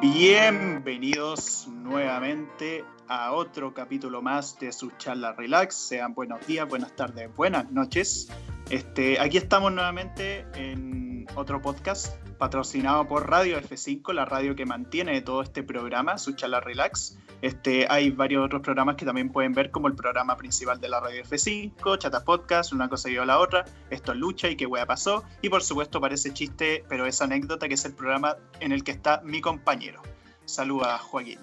Bienvenidos nuevamente a otro capítulo más de su charla relax. Sean buenos días, buenas tardes, buenas noches. Este, aquí estamos nuevamente en otro podcast patrocinado por Radio F5, la radio que mantiene todo este programa, su charla relax. Este, hay varios otros programas que también pueden ver, como el programa principal de la radio F5, Chata Podcast, una cosa y la otra, esto es lucha y qué wea pasó. Y por supuesto parece chiste, pero es anécdota que es el programa en el que está mi compañero. Saluda, Joaquín.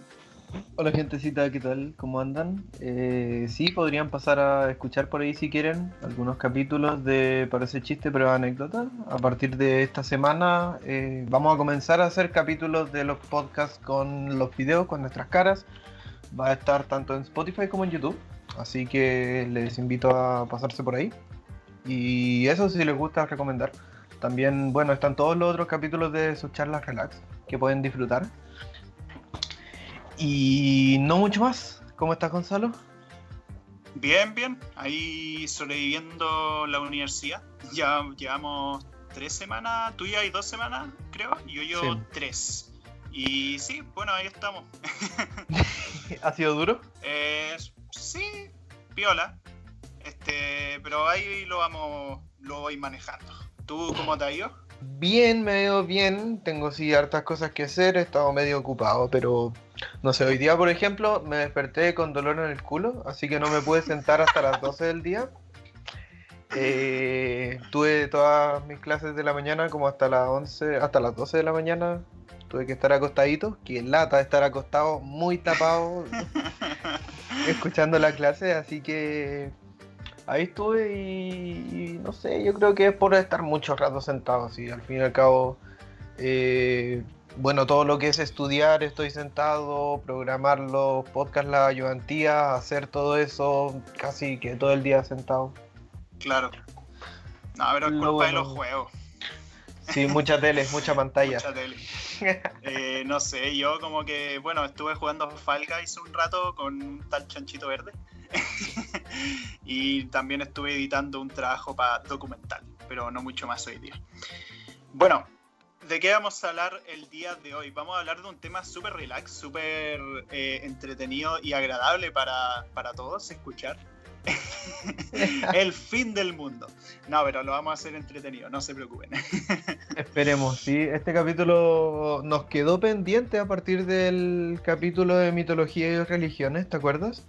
Hola gentecita, ¿qué tal? ¿Cómo andan? Eh, sí, podrían pasar a escuchar por ahí si quieren algunos capítulos de Parece Chiste, pero anécdota. A partir de esta semana eh, vamos a comenzar a hacer capítulos de los podcasts con los videos, con nuestras caras. Va a estar tanto en Spotify como en YouTube. Así que les invito a pasarse por ahí. Y eso si les gusta recomendar. También, bueno, están todos los otros capítulos de sus charlas relax que pueden disfrutar. Y no mucho más. ¿Cómo estás, Gonzalo? Bien, bien. Ahí sobreviviendo la universidad. Ya llevamos tres semanas, tú ya hay dos semanas, creo, y yo llevo tres. Y sí, bueno, ahí estamos. ¿Ha sido duro? Eh, sí, piola. Este, pero ahí lo vamos, lo voy manejando. ¿Tú cómo te ha ido? Bien, me veo bien. Tengo sí hartas cosas que hacer. He estado medio ocupado, pero no sé. Hoy día, por ejemplo, me desperté con dolor en el culo, así que no me pude sentar hasta las 12 del día. Eh, tuve todas mis clases de la mañana como hasta las 11, hasta las 12 de la mañana. Tuve que estar acostadito, que lata estar acostado muy tapado escuchando la clase, así que ahí estuve y, no sé, yo creo que es por estar mucho rato sentado, así al fin y al cabo, eh, bueno, todo lo que es estudiar, estoy sentado, programar los podcasts, la ayudantía, hacer todo eso, casi que todo el día sentado. Claro. No, pero es culpa de los juegos. Sí, mucha tele, mucha pantalla. Mucha tele. Eh, no sé, yo como que, bueno, estuve jugando Fall Guys un rato con un tal chanchito verde. y también estuve editando un trabajo para documental, pero no mucho más hoy día. Bueno, ¿de qué vamos a hablar el día de hoy? Vamos a hablar de un tema súper relax, súper eh, entretenido y agradable para, para todos escuchar. el fin del mundo. No, pero lo vamos a hacer entretenido, no se preocupen. Esperemos, sí. Este capítulo nos quedó pendiente a partir del capítulo de mitología y religiones, ¿te acuerdas?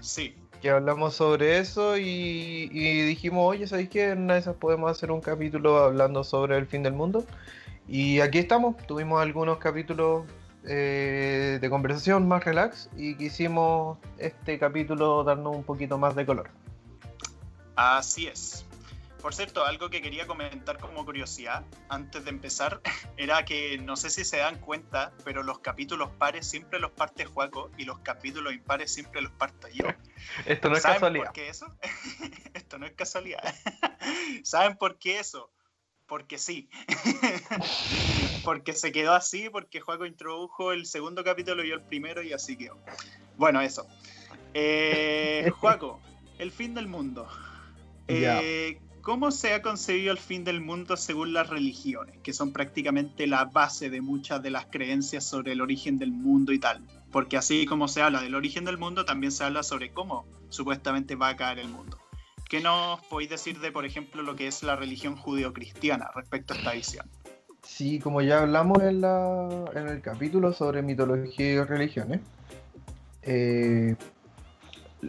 Sí. Que hablamos sobre eso y, dijimos, oye, ¿sabéis que en una de esas podemos hacer un capítulo hablando sobre el fin del mundo? Y aquí estamos, tuvimos algunos capítulos eh, de conversación más relax y quisimos este capítulo darnos un poquito más de color. Así es. Por cierto, algo que quería comentar como curiosidad antes de empezar era que no sé si se dan cuenta, pero los capítulos pares siempre los parte Juaco y los capítulos impares siempre los parto yo. Esto no es ¿Saben casualidad. por qué eso? Esto no es casualidad. ¿Saben por qué eso? porque sí. porque se quedó así, porque Juaco introdujo el segundo capítulo y yo el primero y así quedó. Bueno, eso. Eh, Juaco, el fin del mundo. Eh, ¿Cómo se ha concebido el fin del mundo según las religiones, que son prácticamente la base de muchas de las creencias sobre el origen del mundo y tal? Porque así como se habla del origen del mundo, también se habla sobre cómo supuestamente va a caer el mundo. ¿Qué nos podéis decir de, por ejemplo, lo que es la religión judeocristiana respecto a esta visión? Sí, como ya hablamos en, el capítulo sobre mitología y religiones, eh,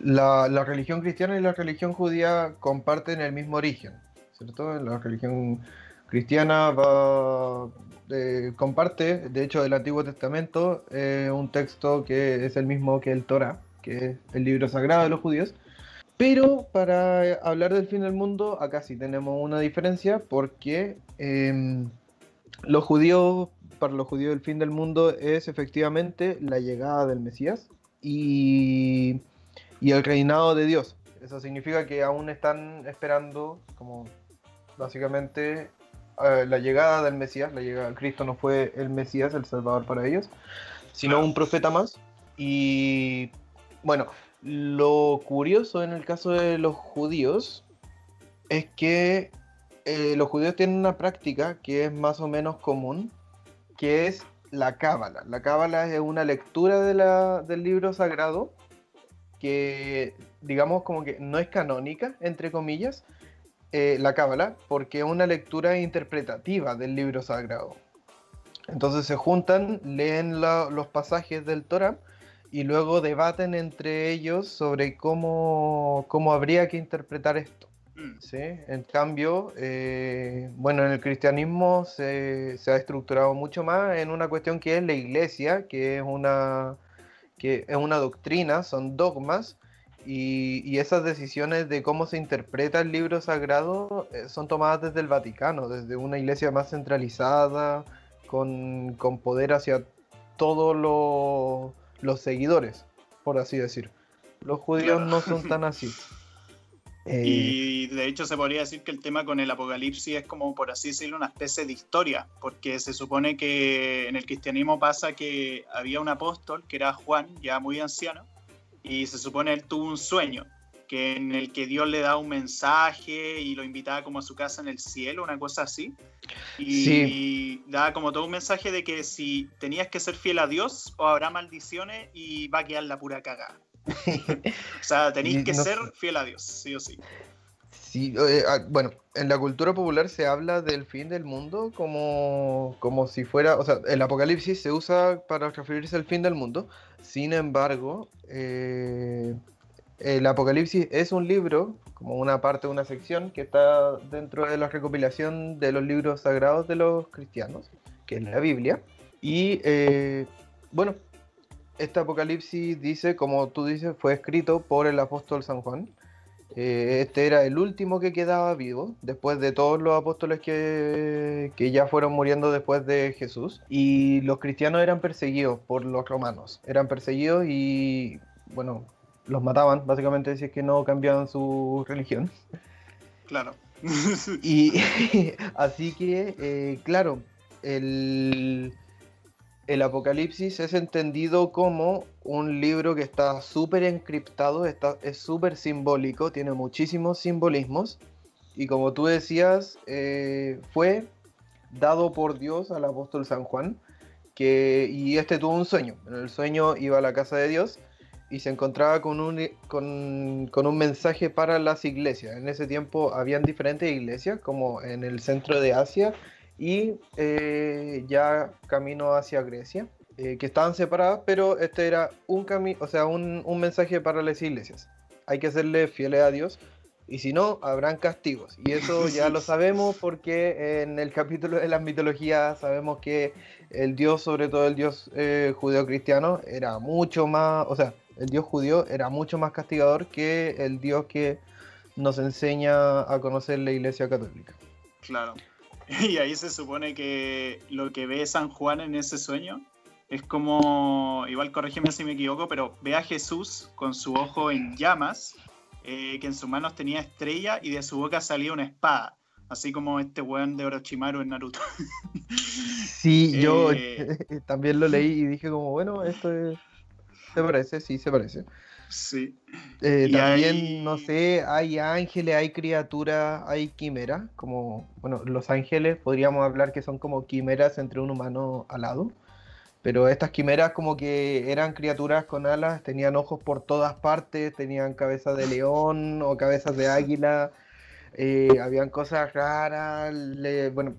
la, religión cristiana y la religión judía comparten el mismo origen, ¿cierto? La religión cristiana eh, comparte, de hecho, el Antiguo Testamento, eh, un texto que es el mismo que el Torah, que es el libro sagrado de los judíos, pero para hablar del fin del mundo, acá sí tenemos una diferencia porque eh, los judíos, para los judíos el fin del mundo es efectivamente la llegada del Mesías y, y el reinado de Dios. Eso significa que aún están esperando, como básicamente, eh, la llegada del Mesías. La llegada de Cristo no fue el Mesías, el Salvador para ellos, sino un profeta más. Y bueno, lo curioso en el caso de los judíos es que eh, los judíos tienen una práctica que es más o menos común, que es la cábala. La cábala es una lectura de la, del libro sagrado que, digamos, como que no es canónica, entre comillas, eh, la cábala, porque es una lectura interpretativa del libro sagrado. Entonces se juntan, leen los pasajes del Torah y luego debaten entre ellos sobre cómo, cómo habría que interpretar esto. Mm. ¿sí? En cambio, eh, bueno, en el cristianismo se, se, ha estructurado mucho más en una cuestión que es la iglesia, que es una, que es una doctrina, son dogmas, y, y esas decisiones de cómo se interpreta el libro sagrado eh, son tomadas desde el Vaticano, desde una iglesia más centralizada, con, con poder hacia todos los seguidores, por así decir. Los judíos no son tan así. Eh, y de hecho se podría decir que el tema con el apocalipsis es como, por así decirlo, una especie de historia, porque se supone que en el cristianismo pasa que había un apóstol, que era Juan, ya muy anciano, y se supone él tuvo un sueño, que en el que Dios le da un mensaje y lo invitaba como a su casa en el cielo, una cosa así. Y daba como todo un mensaje de que si tenías que ser fiel a Dios o habrá maldiciones y va a quedar la pura cagada. O sea, tenéis que ser fiel a Dios, sí o sí. Sí, eh, ah, bueno, en la cultura popular se habla del fin del mundo como, como si fuera, o sea, el apocalipsis se usa para referirse al fin del mundo, sin embargo, eh, el apocalipsis es un libro, como una parte de una sección que está dentro de la recopilación de los libros sagrados de los cristianos, que es la Biblia, y eh, bueno, este Apocalipsis dice, como tú dices, fue escrito por el apóstol San Juan. Eh, este era el último que quedaba vivo, después de todos los apóstoles que, que, ya fueron muriendo después de Jesús. Y los cristianos eran perseguidos por los romanos. Eran perseguidos y, bueno, los mataban, básicamente, si es que no cambiaban su religión. Claro. y así que, eh, claro, el el Apocalipsis es entendido como un libro que está súper encriptado, está, es súper simbólico, tiene muchísimos simbolismos y como tú decías, eh, fue dado por Dios al apóstol San Juan, que, y este tuvo un sueño. En el sueño iba a la casa de Dios y se encontraba con un, con, con un mensaje para las iglesias. En ese tiempo habían diferentes iglesias, como en el centro de Asia y eh, ya camino hacia Grecia, eh, que estaban separadas, pero este era un camino, o sea, un, un, mensaje para las iglesias. Hay que serle fieles a Dios y si no, habrán castigos. Y eso ya lo sabemos porque en el capítulo de las mitologías sabemos que el Dios, sobre todo el Dios eh, judeo-cristiano, era mucho más, o sea, el Dios judío era mucho más castigador que el Dios que nos enseña a conocer la Iglesia Católica. Claro. Y ahí se supone que lo que ve San Juan en ese sueño es como, igual corrígeme si me equivoco, pero ve a Jesús con su ojo en llamas, eh, que en sus manos tenía estrella y de su boca salía una espada. Así como este weón de Orochimaru en Naruto. Sí, yo eh, también lo leí y dije como, bueno, esto es... Se parece, sí, se parece. Sí. Eh, también, no sé, hay ángeles, hay criaturas, hay quimeras, como, bueno, los ángeles podríamos hablar que son como quimeras entre un humano alado, pero estas quimeras como que eran criaturas con alas, tenían ojos por todas partes, tenían cabeza de león o cabezas de águila, eh, habían cosas raras, bueno,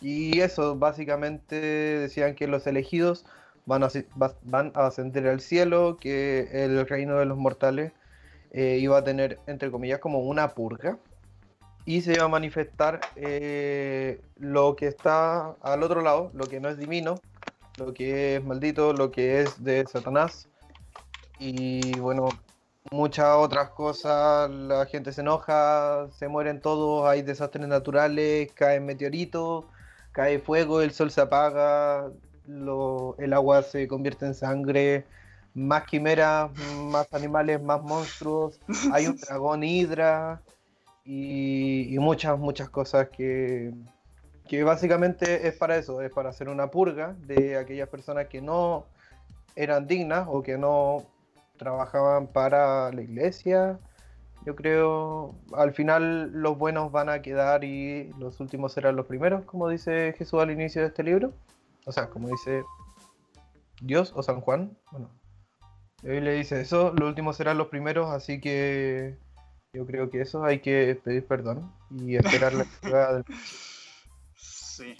y eso, básicamente decían que los elegidos van a, ascender al cielo, que el reino de los mortales eh, iba a tener, entre comillas, como una purga, y se iba a manifestar eh, lo que está al otro lado, lo que no es divino, lo que es maldito, lo que es de Satanás, y bueno, muchas otras cosas, la gente se enoja, se mueren todos, hay desastres naturales, caen meteoritos, cae fuego, el sol se apaga, el agua se convierte en sangre, más quimeras, más animales, más monstruos, hay un dragón hidra y, muchas, muchas cosas que, que básicamente es para eso, es para hacer una purga de aquellas personas que no eran dignas o que no trabajaban para la iglesia, Yo creo, al final los buenos van a quedar y los últimos serán los primeros, como dice Jesús al inicio de este libro. O sea, como dice Dios o San Juan. Bueno, hoy le dice eso, los últimos serán los primeros, así que yo creo que eso hay que pedir perdón y esperar la llegada del... Sí.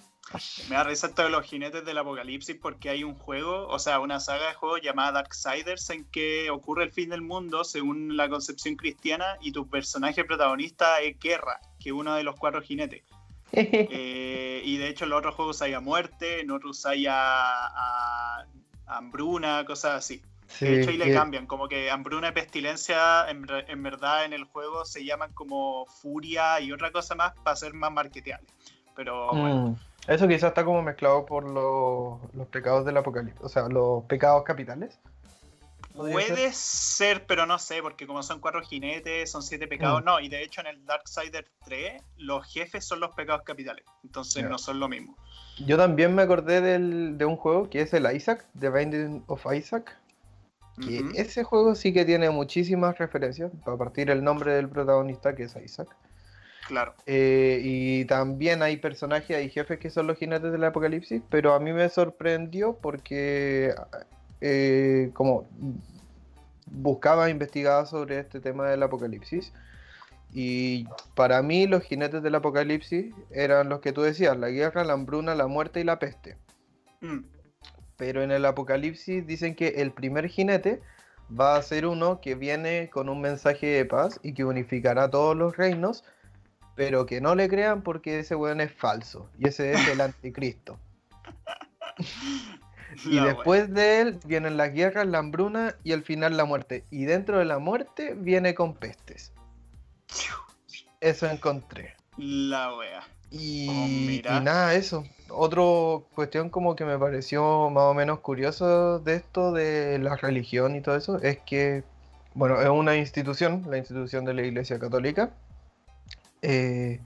Me da risa esto de los jinetes del apocalipsis porque hay un juego, o sea, una saga de juegos llamada Darksiders en que ocurre el fin del mundo según la concepción cristiana y tu personaje protagonista es Guerra, que es uno de los cuatro jinetes. Eh, y de hecho en los otros juegos hay a muerte, en otros hay a, hambruna, cosas así. de hecho ahí le cambian, como que hambruna y pestilencia en, verdad en el juego se llaman como furia y otra cosa más para ser más marketeables. Pero bueno. Mm. Eso quizás está como mezclado por los, pecados del apocalipsis, o sea, los pecados capitales. Puede ser? pero no sé, porque como son cuatro jinetes, son siete pecados, mm. no, y de hecho en el Darksider 3 los jefes son los pecados capitales, entonces no son lo mismo. Yo también me acordé de un juego que es el Isaac, The Binding of Isaac, que ese juego sí que tiene muchísimas referencias, para partir el nombre del protagonista que es Isaac. Claro. Eh, y también hay personajes, y jefes que son los jinetes del apocalipsis, pero a mí me sorprendió porque eh, como buscaba, investigaba sobre este tema del apocalipsis. Y para mí los jinetes del apocalipsis eran los que tú decías, la guerra, la hambruna, la muerte y la peste. Mm. Pero en el apocalipsis dicen que el primer jinete va a ser uno que viene con un mensaje de paz y que unificará todos los reinos pero que no le crean porque ese weón es falso y ese es el anticristo. y después de él vienen las guerras, la hambruna y al final la muerte. Y dentro de la muerte viene con pestes. Eso encontré. La wea. Y, oh, y nada, eso. Otra cuestión como que me pareció más o menos curioso de esto, de la religión y todo eso, es que, bueno, es una institución, la institución de la Iglesia Católica, eh,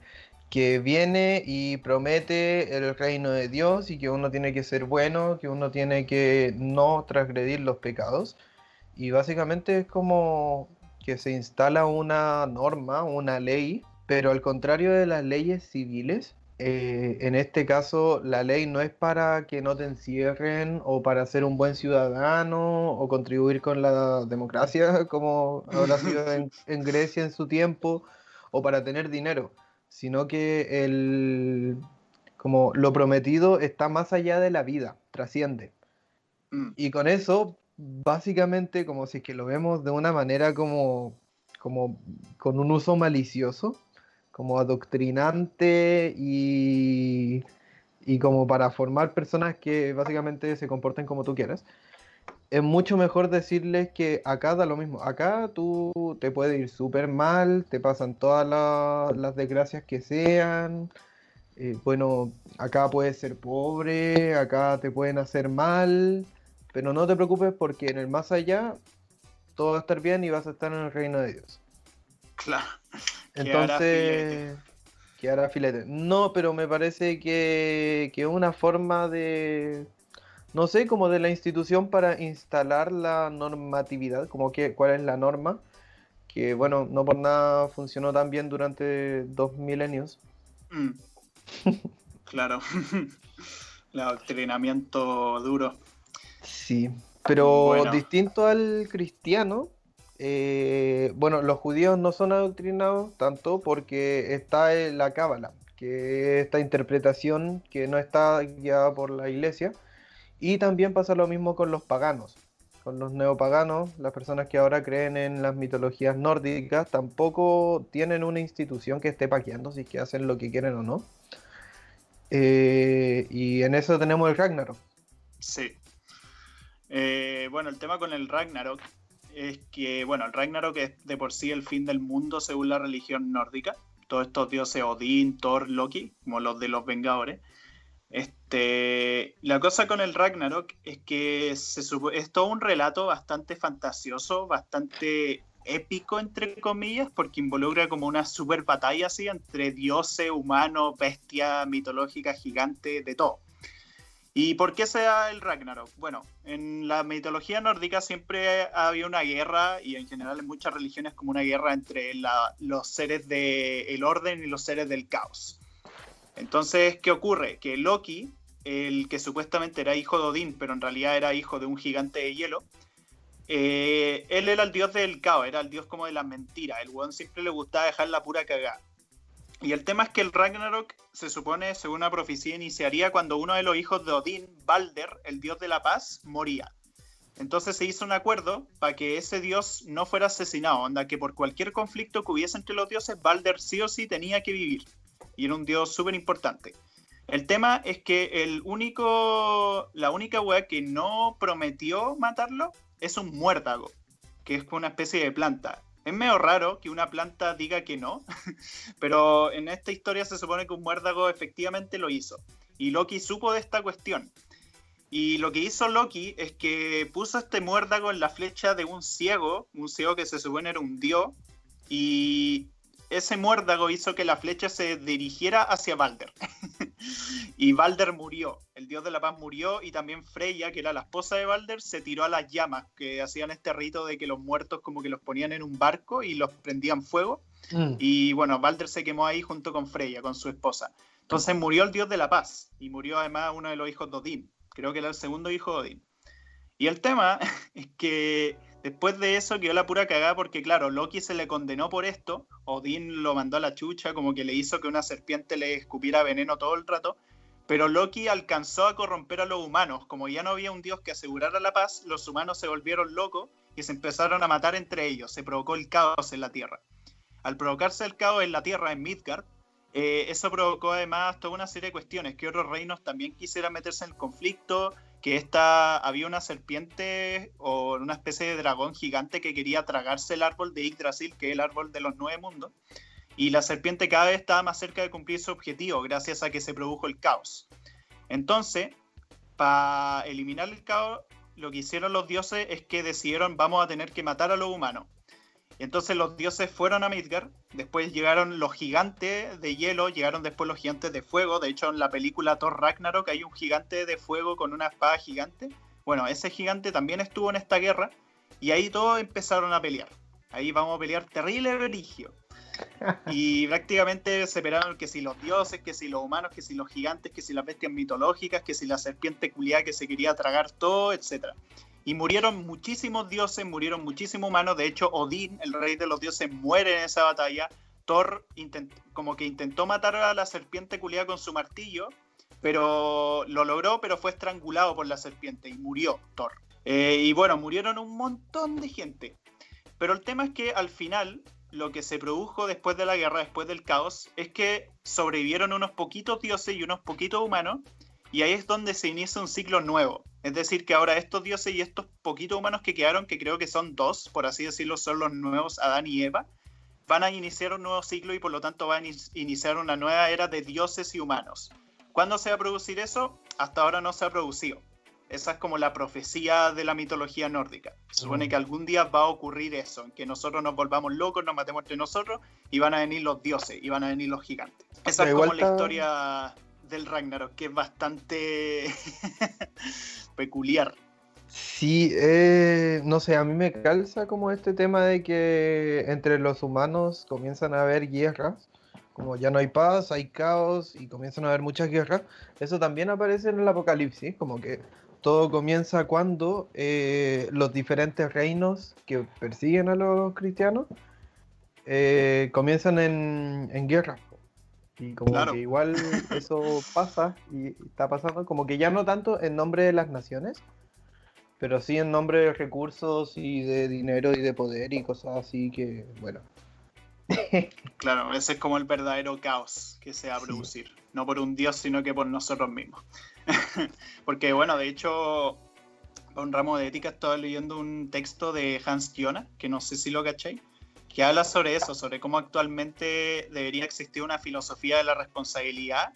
que viene y promete el reino de Dios y que uno tiene que ser bueno, que uno tiene que no transgredir los pecados. Y básicamente es como que se instala una norma, una ley, pero al contrario de las leyes civiles, eh, en este caso la ley no es para que no te encierren o para ser un buen ciudadano o contribuir con la democracia como habrá sido en Grecia en su tiempo o para tener dinero, sino que el, como lo prometido está más allá de la vida, trasciende. Mm. Y con eso, básicamente, como si es que lo vemos de una manera como, como con un uso malicioso, como adoctrinante y, y como para formar personas que básicamente se comporten como tú quieras es mucho mejor decirles que acá da lo mismo. Acá tú te puede ir súper mal, te pasan todas las desgracias que sean. Eh, bueno, acá puedes ser pobre, acá te pueden hacer mal, pero no te preocupes porque en el más allá todo va a estar bien y vas a estar en el reino de Dios. Claro. Entonces, que hará filete. No, pero me parece que es una forma de, no sé, como de la institución para instalar la normatividad, como que cuál es la norma, que bueno, no por nada funcionó tan bien durante dos milenios. Mm. claro, el adoctrinamiento duro. Sí, pero distinto al cristiano, eh, bueno, los judíos no son adoctrinados tanto porque está la cábala, que es esta interpretación que no está guiada por la iglesia, y también pasa lo mismo con los paganos. Con los neopaganos, las personas que ahora creen en las mitologías nórdicas, tampoco tienen una institución que esté paqueando si es que hacen lo que quieren o no. Eh, y en eso tenemos el Ragnarok. Sí. Eh, bueno, el tema con el Ragnarok es que, bueno, el Ragnarok es de por sí el fin del mundo según la religión nórdica. Todos estos dioses Odín, Thor, Loki, como los de los Vengadores. Este, la cosa con el Ragnarok es que es todo un relato bastante fantasioso, bastante épico, entre comillas, porque involucra como una super batalla así entre dioses, humanos, bestia mitológica, gigante, de todo. ¿Y por qué se da el Ragnarok? Bueno, en la mitología nórdica siempre había una guerra, y en general en muchas religiones como una guerra entre los seres del orden y los seres del caos. Entonces, ¿qué ocurre? Que Loki, el que supuestamente era hijo de Odín, pero en realidad era hijo de un gigante de hielo, eh, él era el dios del caos, era el dios como de la mentira. El weón siempre le gustaba dejar la pura cagada. Y el tema es que el Ragnarok se supone, según una profecía, iniciaría cuando uno de los hijos de Odín, Balder, el dios de la paz, moría. Entonces se hizo un acuerdo para que ese dios no fuera asesinado, onda que por cualquier conflicto que hubiese entre los dioses, Balder sí o sí tenía que vivir. Y era un dios súper importante. El tema es que el único, la única wea que no prometió matarlo es un muérdago, que es una especie de planta. Es medio raro que una planta diga que no, pero en esta historia se supone que un muérdago efectivamente lo hizo. Y Loki supo de esta cuestión. Y lo que hizo Loki es que puso este muérdago en la flecha de un ciego, un ciego que se supone era un dios, y ese muérdago hizo que la flecha se dirigiera hacia Balder. y Balder murió, el dios de la paz murió y también Freya, que era la esposa de Balder, se tiró a las llamas, que hacían este rito de que los muertos como que los ponían en un barco y los prendían fuego. Mm. Y bueno, Balder se quemó ahí junto con Freya, con su esposa. Entonces murió el dios de la paz y murió además uno de los hijos de Odín. Creo que era el segundo hijo de Odín. Y el tema es que Después de eso quedó la pura cagada porque, claro, Loki se le condenó por esto. Odín lo mandó a la chucha, como que le hizo que una serpiente le escupiera veneno todo el rato. Pero Loki alcanzó a corromper a los humanos. Como ya no había un dios que asegurara la paz, los humanos se volvieron locos y se empezaron a matar entre ellos. Se provocó el caos en la Tierra. Al provocarse el caos en la Tierra, en Midgard, eh, eso provocó además toda una serie de cuestiones, que otros reinos también quisieran meterse en el conflicto, que esta, había una serpiente o una especie de dragón gigante que quería tragarse el árbol de Yggdrasil, que es el árbol de los nueve mundos, y la serpiente cada vez estaba más cerca de cumplir su objetivo gracias a que se produjo el caos. Entonces, para eliminar el caos, lo que hicieron los dioses es que decidieron vamos a tener que matar a los humanos. Entonces los dioses fueron a Midgard, después llegaron los gigantes de hielo, llegaron después los gigantes de fuego, de hecho en la película Thor Ragnarok hay un gigante de fuego con una espada gigante. Bueno, ese gigante también estuvo en esta guerra y ahí todos empezaron a pelear. Ahí vamos a pelear terrible religio. Y prácticamente se pelearon que si los dioses, que si los humanos, que si los gigantes, que si las bestias mitológicas, que si la serpiente culiada que se quería tragar todo, etcétera y murieron muchísimos dioses, murieron muchísimos humanos. De hecho, Odín, el rey de los dioses, muere en esa batalla. Thor como que intentó matar a la serpiente culiada con su martillo, pero lo logró, pero fue estrangulado por la serpiente y murió Thor. Eh, y bueno, murieron un montón de gente. Pero el tema es que al final lo que se produjo después de la guerra, después del caos, es que sobrevivieron unos poquitos dioses y unos poquitos humanos, y ahí es donde se inicia un ciclo nuevo. Es decir, que ahora estos dioses y estos poquitos humanos que quedaron, que creo que son dos, por así decirlo, son los nuevos Adán y Eva, van a iniciar un nuevo ciclo y por lo tanto van a iniciar una nueva era de dioses y humanos. ¿Cuándo se va a producir eso? Hasta ahora no se ha producido. Esa es como la profecía de la mitología nórdica. Se supone que algún día va a ocurrir eso, en que nosotros nos volvamos locos, nos matemos entre nosotros y van a venir los dioses y van a venir los gigantes. Esa es como la historia del Ragnarok, que es bastante peculiar. Sí, eh, no sé, a mí me calza como este tema de que entre los humanos comienzan a haber guerras, como ya no hay paz, hay caos y comienzan a haber muchas guerras. Eso también aparece en el Apocalipsis, como que todo comienza cuando eh, los diferentes reinos que persiguen a los cristianos eh, comienzan en, en guerra. Y como que igual eso pasa y está pasando, como que ya no tanto en nombre de las naciones, pero sí en nombre de recursos y de dinero y de poder y cosas así que, bueno. claro, ese es como el verdadero caos que se va a producir, no por un dios, sino que por nosotros mismos. Porque, bueno, de hecho, un ramo de ética estaba leyendo un texto de Hans Jonas, que no sé si lo cacháis que habla sobre eso, sobre cómo actualmente debería existir una filosofía de la responsabilidad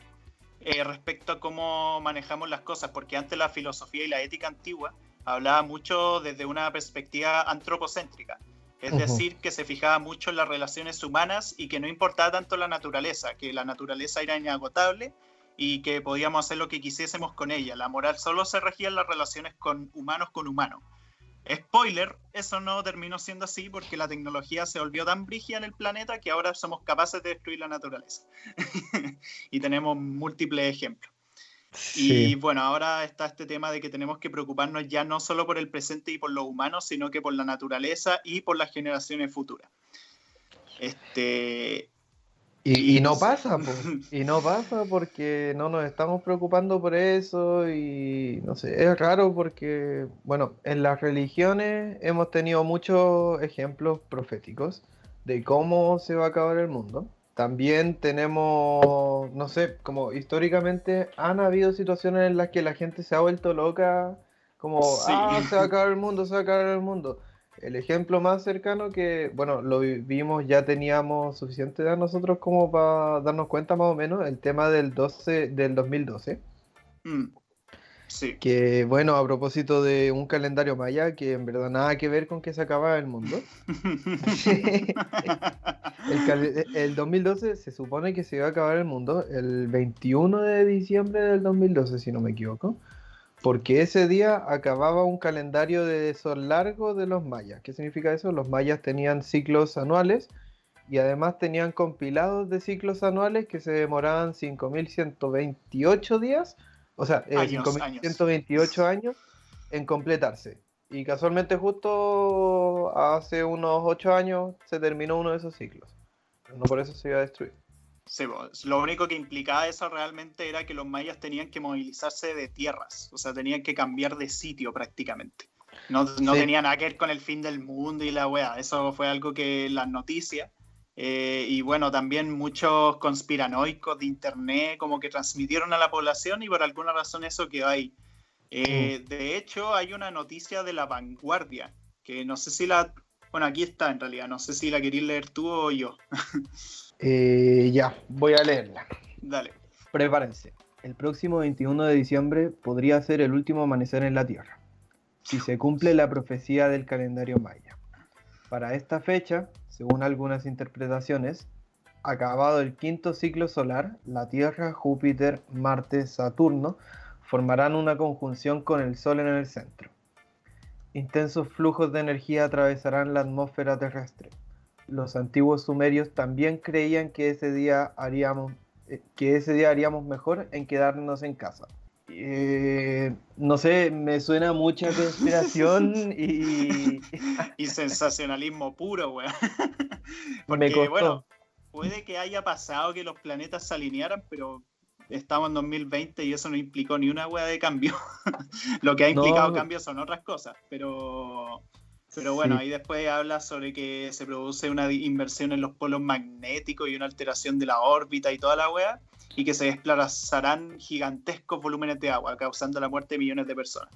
eh, respecto a cómo manejamos las cosas, porque antes la filosofía y la ética antigua hablaba mucho desde una perspectiva antropocéntrica, es decir, que se fijaba mucho en las relaciones humanas y que no importaba tanto la naturaleza, que la naturaleza era inagotable y que podíamos hacer lo que quisiésemos con ella. La moral solo se regía en las relaciones con humanos con humanos. Spoiler, eso no terminó siendo así porque la tecnología se volvió tan brígida en el planeta que ahora somos capaces de destruir la naturaleza. y tenemos múltiples ejemplos. Y bueno, ahora está este tema de que tenemos que preocuparnos ya no solo por el presente y por los humanos, sino que por la naturaleza y por las generaciones futuras. Este, y, no pasa, y no pasa porque no nos estamos preocupando por eso y no sé, es raro porque, bueno, en las religiones hemos tenido muchos ejemplos proféticos de cómo se va a acabar el mundo. También tenemos, no sé, como históricamente han habido situaciones en las que la gente se ha vuelto loca, como, ah, se va a acabar el mundo, se va a acabar el mundo. El ejemplo más cercano que, bueno, lo vimos, ya teníamos suficiente edad nosotros como para darnos cuenta más o menos, el tema del 12, del 2012. Mm, sí. Que, bueno, a propósito de un calendario maya, que en verdad nada que ver con que se acaba el mundo. el, el 2012 se supone que se iba a acabar el mundo el 21 de diciembre del 2012, si no me equivoco porque ese día acababa un calendario de sol largo de los mayas. ¿Qué significa eso? Los mayas tenían ciclos anuales y además tenían compilados de ciclos anuales que se demoraban 5.128 días, o sea, 5.128 eh, años en completarse. Y casualmente justo hace unos 8 años se terminó uno de esos ciclos. no por eso se iba a destruir. Sí, lo único que implicaba eso realmente era que los mayas tenían que movilizarse de tierras, o sea, tenían que cambiar de sitio prácticamente. No, no tenía nada que ver con el fin del mundo y la weá, eso fue algo que las noticias, eh, y bueno, también muchos conspiranoicos de internet como que transmitieron a la población y por alguna razón eso quedó ahí. Eh. De hecho, hay una noticia de la vanguardia, que no sé si la... Bueno, aquí está en realidad, no sé si la queréis leer tú o yo. Eh, ya, voy a leerla. Dale. Prepárense. El próximo 21 de diciembre podría ser el último amanecer en la Tierra, si se cumple la profecía del calendario maya. Para esta fecha, según algunas interpretaciones, acabado el quinto ciclo solar, la Tierra, Júpiter, Marte, Saturno formarán una conjunción con el Sol en el centro. Intensos flujos de energía atravesarán la atmósfera terrestre los antiguos sumerios también creían que ese día haríamos, eh, que ese día haríamos mejor en quedarnos en casa. Eh, no sé, me suena mucha conspiración y... y sensacionalismo puro, weón. Porque, bueno, puede que haya pasado que los planetas se alinearan, pero estamos en 2020 y eso no implicó ni una weá de cambio. Lo que ha implicado cambios son otras cosas, pero pero bueno, ahí después habla sobre que se produce una inversión en los polos magnéticos y una alteración de la órbita y toda la wea, y que se desplazarán gigantescos volúmenes de agua, causando la muerte de millones de personas.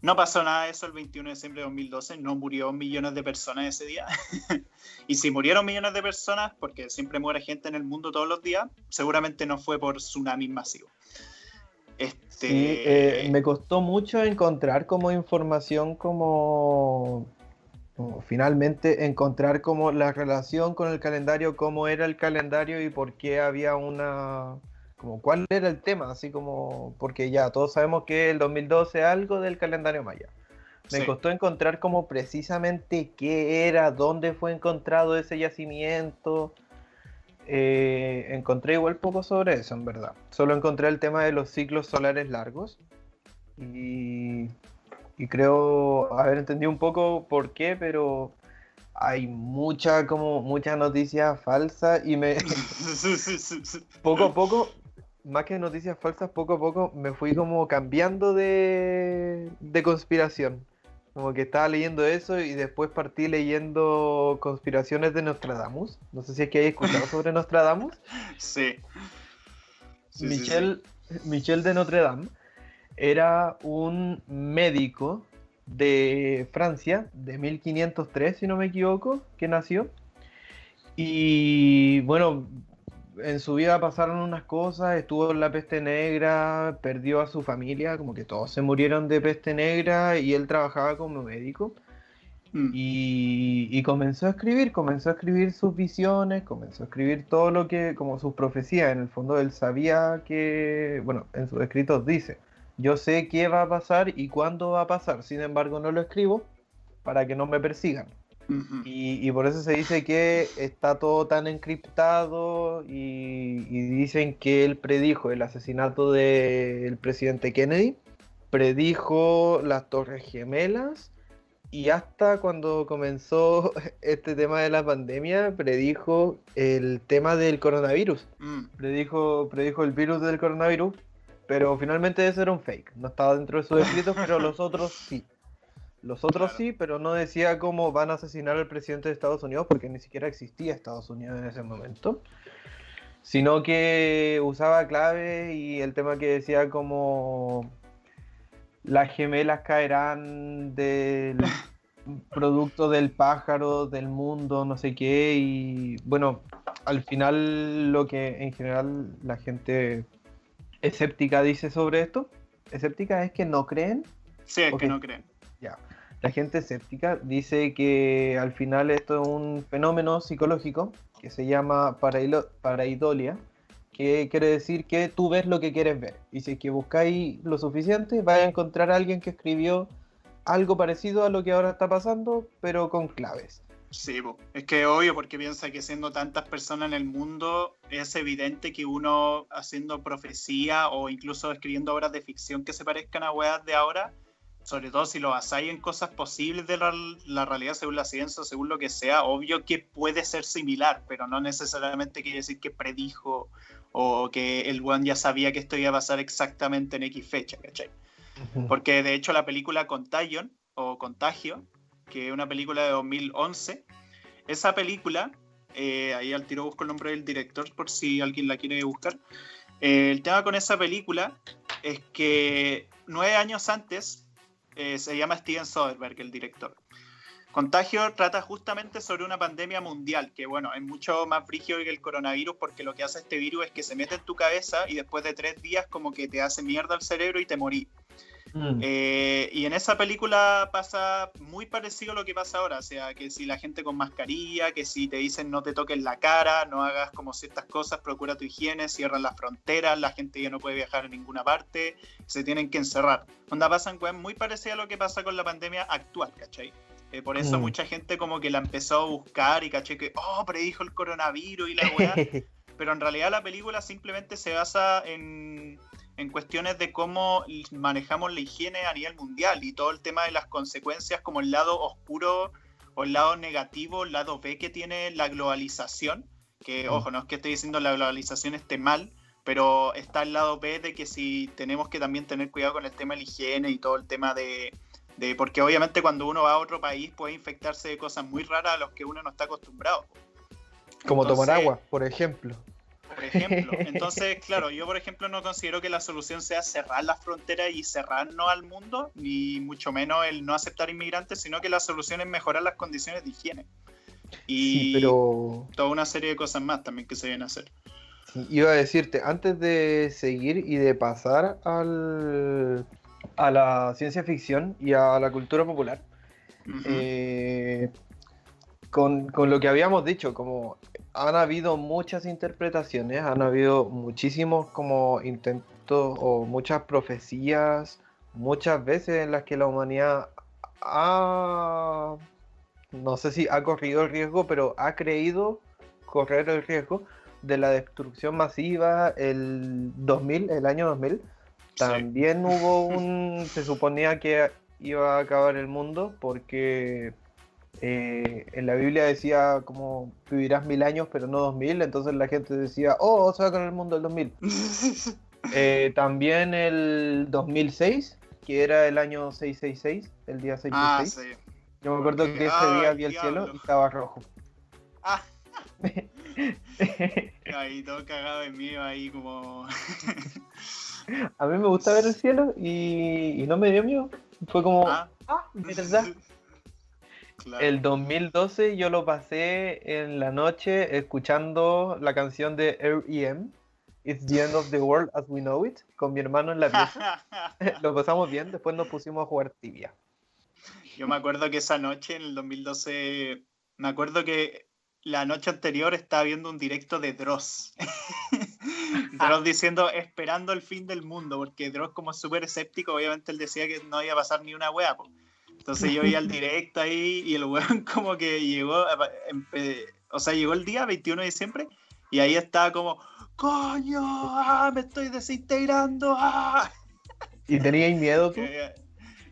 No pasó nada de eso el 21 de diciembre de 2012, no murió millones de personas ese día. y si murieron millones de personas, porque siempre muere gente en el mundo todos los días, seguramente no fue por tsunami masivo. Este... me costó mucho encontrar como información como, finalmente encontrar como la relación con el calendario, cómo era el calendario y por qué había una como cuál era el tema, así como porque ya todos sabemos que el 2012 algo del calendario maya. Me costó encontrar como precisamente qué era, dónde fue encontrado ese yacimiento, eh, encontré igual poco sobre eso, en verdad. Solo encontré el tema de los ciclos solares largos. Y, creo haber entendido un poco por qué, pero hay mucha como mucha noticia falsa y me poco a poco más que noticias falsas poco a poco me fui como cambiando de, de conspiración como que estaba leyendo eso y después partí leyendo conspiraciones de Nostradamus. No sé si es que hay escuchado sobre Nostradamus. Sí. Michel, Michel de Notre Dame era un médico de Francia de 1503, si no me equivoco, que nació. Y bueno, en su vida pasaron unas cosas, estuvo en la peste negra, perdió a su familia, como que todos se murieron de peste negra y él trabajaba como médico. Mm. Y, comenzó a escribir, comenzó a escribir sus visiones, comenzó a escribir todo lo que, como sus profecías, en el fondo él sabía que, bueno, en sus escritos dice, yo sé qué va a pasar y cuándo va a pasar, sin embargo no lo escribo para que no me persigan. Y, por eso se dice que está todo tan encriptado y, y dicen que él predijo el asesinato del presidente Kennedy, predijo las Torres Gemelas y hasta cuando comenzó este tema de la pandemia, predijo el tema del coronavirus. Mm. Predijo, predijo el virus del coronavirus, pero finalmente ese era un fake. No estaba dentro de sus escritos, pero los otros sí. Los otros sí, pero no decía cómo van a asesinar al presidente de Estados Unidos, porque ni siquiera existía Estados Unidos en ese momento. Sino que usaba clave y el tema que decía como las gemelas caerán del producto del pájaro, del mundo, no sé qué, y bueno, al final lo que en general la gente escéptica dice sobre esto, escéptica es que no creen. Sí, es que no creen. La gente escéptica dice que al final esto es un fenómeno psicológico que se llama paraidolia, que quiere decir que tú ves lo que quieres ver. Y si es que buscáis lo suficiente, vais a encontrar a alguien que escribió algo parecido a lo que ahora está pasando, pero con claves. Sí, es que obvio, porque piensa que siendo tantas personas en el mundo, es evidente que uno haciendo profecía o incluso escribiendo obras de ficción que se parezcan a weas de ahora, sobre todo si lo basáis en cosas posibles de la, la, realidad según la ciencia, según lo que sea, obvio que puede ser similar, pero no necesariamente quiere decir que predijo o que el one ya sabía que esto iba a pasar exactamente en X fecha, ¿cachai? Porque de hecho la película Contagion o Contagio, que es una película de 2011, esa película, eh, ahí al tiro busco el nombre del director por si alguien la quiere buscar, eh, el tema con esa película es que nueve años antes eh, se llama Steven Soderbergh, el director. Contagio trata justamente sobre una pandemia mundial, que bueno, es mucho más frígido que el coronavirus porque lo que hace este virus es que se mete en tu cabeza y después de tres días como que te hace mierda el cerebro y te morí. Mm. Eh, y en esa película pasa muy parecido a lo que pasa ahora, o sea, que si la gente con mascarilla, que si te dicen no te toques la cara, no hagas como ciertas cosas, procura tu higiene, cierran las fronteras, la gente ya no puede viajar a ninguna parte, se tienen que encerrar. Onda pasan cosas muy parecidas a lo que pasa con la pandemia actual, ¿cachai? Eh, por eso mm. mucha gente como que la empezó a buscar y caché que, oh, predijo el coronavirus y la weá. Pero en realidad la película simplemente se basa en, en cuestiones de cómo manejamos la higiene a nivel mundial y todo el tema de las consecuencias como el lado oscuro o el lado negativo, el lado B que tiene la globalización. Que, mm. ojo, no es que estoy diciendo la globalización esté mal, pero está el lado B de que si tenemos que también tener cuidado con el tema de la higiene y todo el tema de, porque obviamente cuando uno va a otro país puede infectarse de cosas muy raras a las que uno no está acostumbrado. Como tomar agua, por ejemplo. Por ejemplo. Entonces, claro, yo por ejemplo no considero que la solución sea cerrar las fronteras y cerrarnos al mundo, ni mucho menos el no aceptar inmigrantes, sino que la solución es mejorar las condiciones de higiene. Y toda una serie de cosas más también que se deben hacer. iba a decirte, antes de seguir y de pasar al a la ciencia ficción y a la cultura popular. Eh, con, lo que habíamos dicho, como han habido muchas interpretaciones, han habido muchísimos como intentos o muchas profecías, muchas veces en las que la humanidad ha, no sé si ha corrido el riesgo, pero ha creído correr el riesgo de la destrucción masiva el 2000, el año 2000 también hubo un. Se suponía que iba a acabar el mundo porque eh, en la Biblia decía como vivirás mil años, pero no dos mil. Entonces la gente decía, oh, se va a acabar el mundo el 2000. eh, también el 2006, que era el año 666, el día 666. Ah, sí. Yo me acuerdo que ese día vi el cielo y estaba rojo. Ah. ahí todo cagado de mí, ahí como. A mí me gusta ver el cielo y, no me dio miedo. Fue como, ah, ah verdad. El 2012 yo lo pasé en la noche escuchando la canción de R.E.M. It's the end of the world as we know it, con mi hermano en la pieza. lo pasamos bien, después nos pusimos a jugar tibia. Yo me acuerdo que esa noche, en el 2012, me acuerdo que la noche anterior estaba viendo un directo de Dross. Dross diciendo, esperando el fin del mundo, porque Dross como súper escéptico, obviamente él decía que no iba a pasar ni una wea. Entonces yo vi al directo ahí y el weón como que llegó, o sea, llegó el día 21 de diciembre y ahí estaba como, coño, ah, me estoy desintegrando. Ah". ¿Y tenías miedo tú?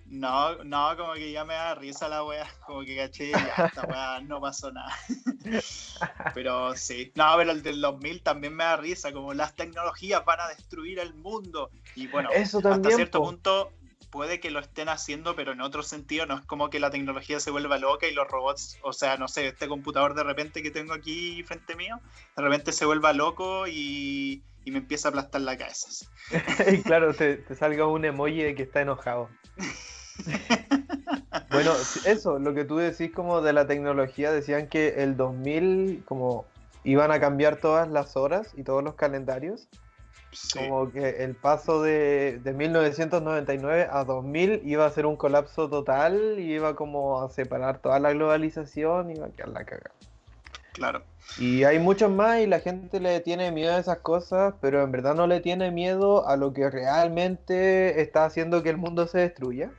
No, no, como que ya me da risa la wea, como que caché, ya esta wea no pasó nada. Pero sí, no, pero el del 2000 también me da risa, como las tecnologías van a destruir el mundo. Y bueno, Eso hasta cierto punto puede que lo estén haciendo, pero en otro sentido no es como que la tecnología se vuelva loca y los robots, o sea, no sé, este computador de repente que tengo aquí frente mío, de repente se vuelva loco y, me empieza a aplastar la cabeza. y claro, te, te salga un emoji de que está enojado. bueno, eso, lo que tú decís como de la tecnología, decían que el 2000 como iban a cambiar todas las horas y todos los calendarios. Como que el paso de, de, 1999 a 2000 iba a ser un colapso total y iba como a separar toda la globalización y iba a quedar la cagada. Claro. Y hay muchos más y la gente le tiene miedo a esas cosas, pero en verdad no le tiene miedo a lo que realmente está haciendo que el mundo se destruya.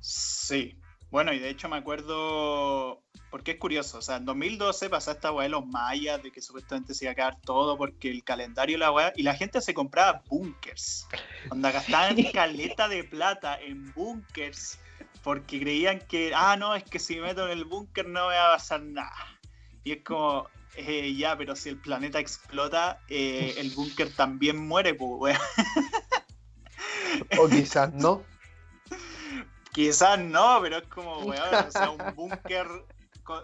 Sí, bueno, y de hecho me acuerdo, porque es curioso, o sea, en 2012 pasó esta weá de los mayas, de que supuestamente se iba a acabar todo porque el calendario la weá, y la gente se compraba bunkers, donde gastaban caleta de plata en bunkers, porque creían que, ah, no, es que si me meto en el búnker no me va a pasar nada. Y es como, eh, ya, pero si el planeta explota, eh, el búnker también muere, pues, weá. O quizás no. Quizás no, pero es como, weón, o sea, un búnker,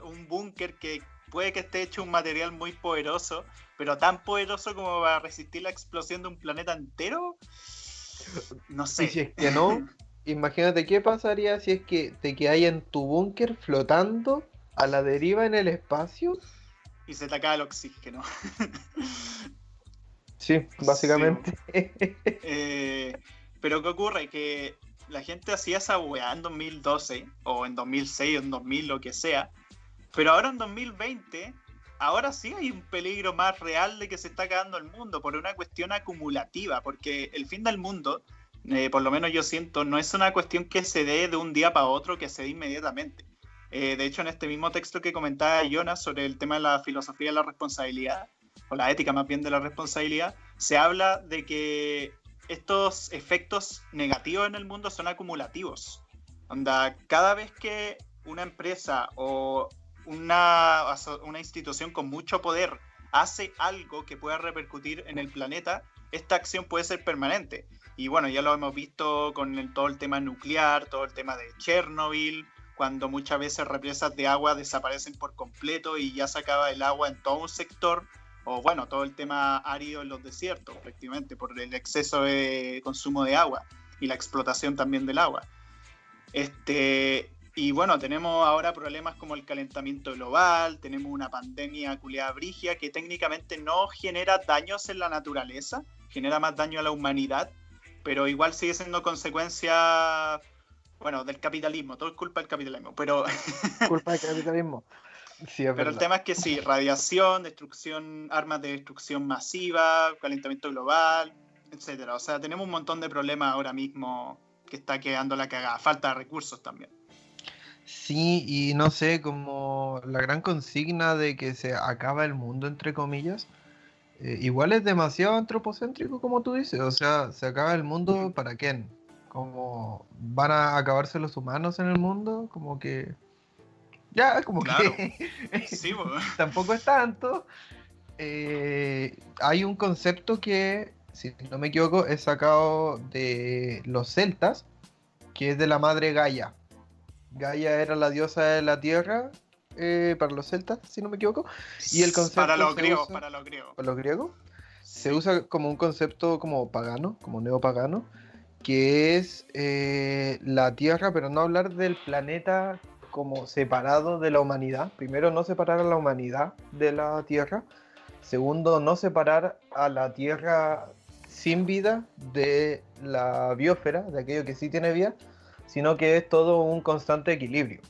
un búnker que puede que esté hecho un material muy poderoso, pero tan poderoso como para resistir la explosión de un planeta entero. No sé. Y si es que no, imagínate qué pasaría si es que te quedas en tu búnker flotando a la deriva en el espacio. Y se te acaba el oxígeno. Sí, básicamente. Eh, pero ¿qué ocurre? Que la gente hacía esa weá en 2012, o en 2006, o en 2000, lo que sea. Pero ahora en 2020, ahora sí hay un peligro más real de que se está acabando el mundo por una cuestión acumulativa, porque el fin del mundo, eh, por lo menos yo siento, no es una cuestión que se dé de un día para otro, que se dé inmediatamente. Eh, de hecho, en este mismo texto que comentaba Jonas sobre el tema de la filosofía de la responsabilidad, o la ética más bien de la responsabilidad, se habla de que estos efectos negativos en el mundo son acumulativos. Cada vez que una empresa o una, institución con mucho poder hace algo que pueda repercutir en el planeta, esta acción puede ser permanente. Y bueno, ya lo hemos visto con todo el tema nuclear, todo el tema de Chernobyl, cuando muchas veces represas de agua desaparecen por completo y ya se acaba el agua en todo un sector o bueno, todo el tema árido en los desiertos, efectivamente, por el exceso de consumo de agua y la explotación también del agua. Este, y bueno, tenemos ahora problemas como el calentamiento global, tenemos una pandemia culiada brigia que técnicamente no genera daños en la naturaleza, genera más daño a la humanidad, pero igual sigue siendo consecuencia, bueno, del capitalismo, todo es culpa del capitalismo, pero... Culpa del capitalismo. Pero el tema es que sí, radiación, destrucción, armas de destrucción masiva, calentamiento global, etcétera. O sea, tenemos un montón de problemas ahora mismo que está quedando la cagada. Falta de recursos también. Sí, y no sé, como la gran consigna de que se acaba el mundo, entre comillas, eh, igual es demasiado antropocéntrico, como tú dices. O sea, se acaba el mundo para quién? Como van a acabarse los humanos en el mundo, como que ya, como que tampoco es tanto. Eh, hay un concepto que, si no me equivoco, es sacado de los celtas, que es de la madre Gaia. Gaia era la diosa de la tierra eh, para los celtas, si no me equivoco. Y el concepto para los griegos, para los griegos. Para los griegos. Se usa como un concepto como pagano, como neopagano, que es eh, la tierra, pero no hablar del planeta como separado de la humanidad. Primero, no separar a la humanidad de la Tierra. Segundo, no separar a la Tierra sin vida de la biosfera, de aquello que sí tiene vida, sino que es todo un constante equilibrio.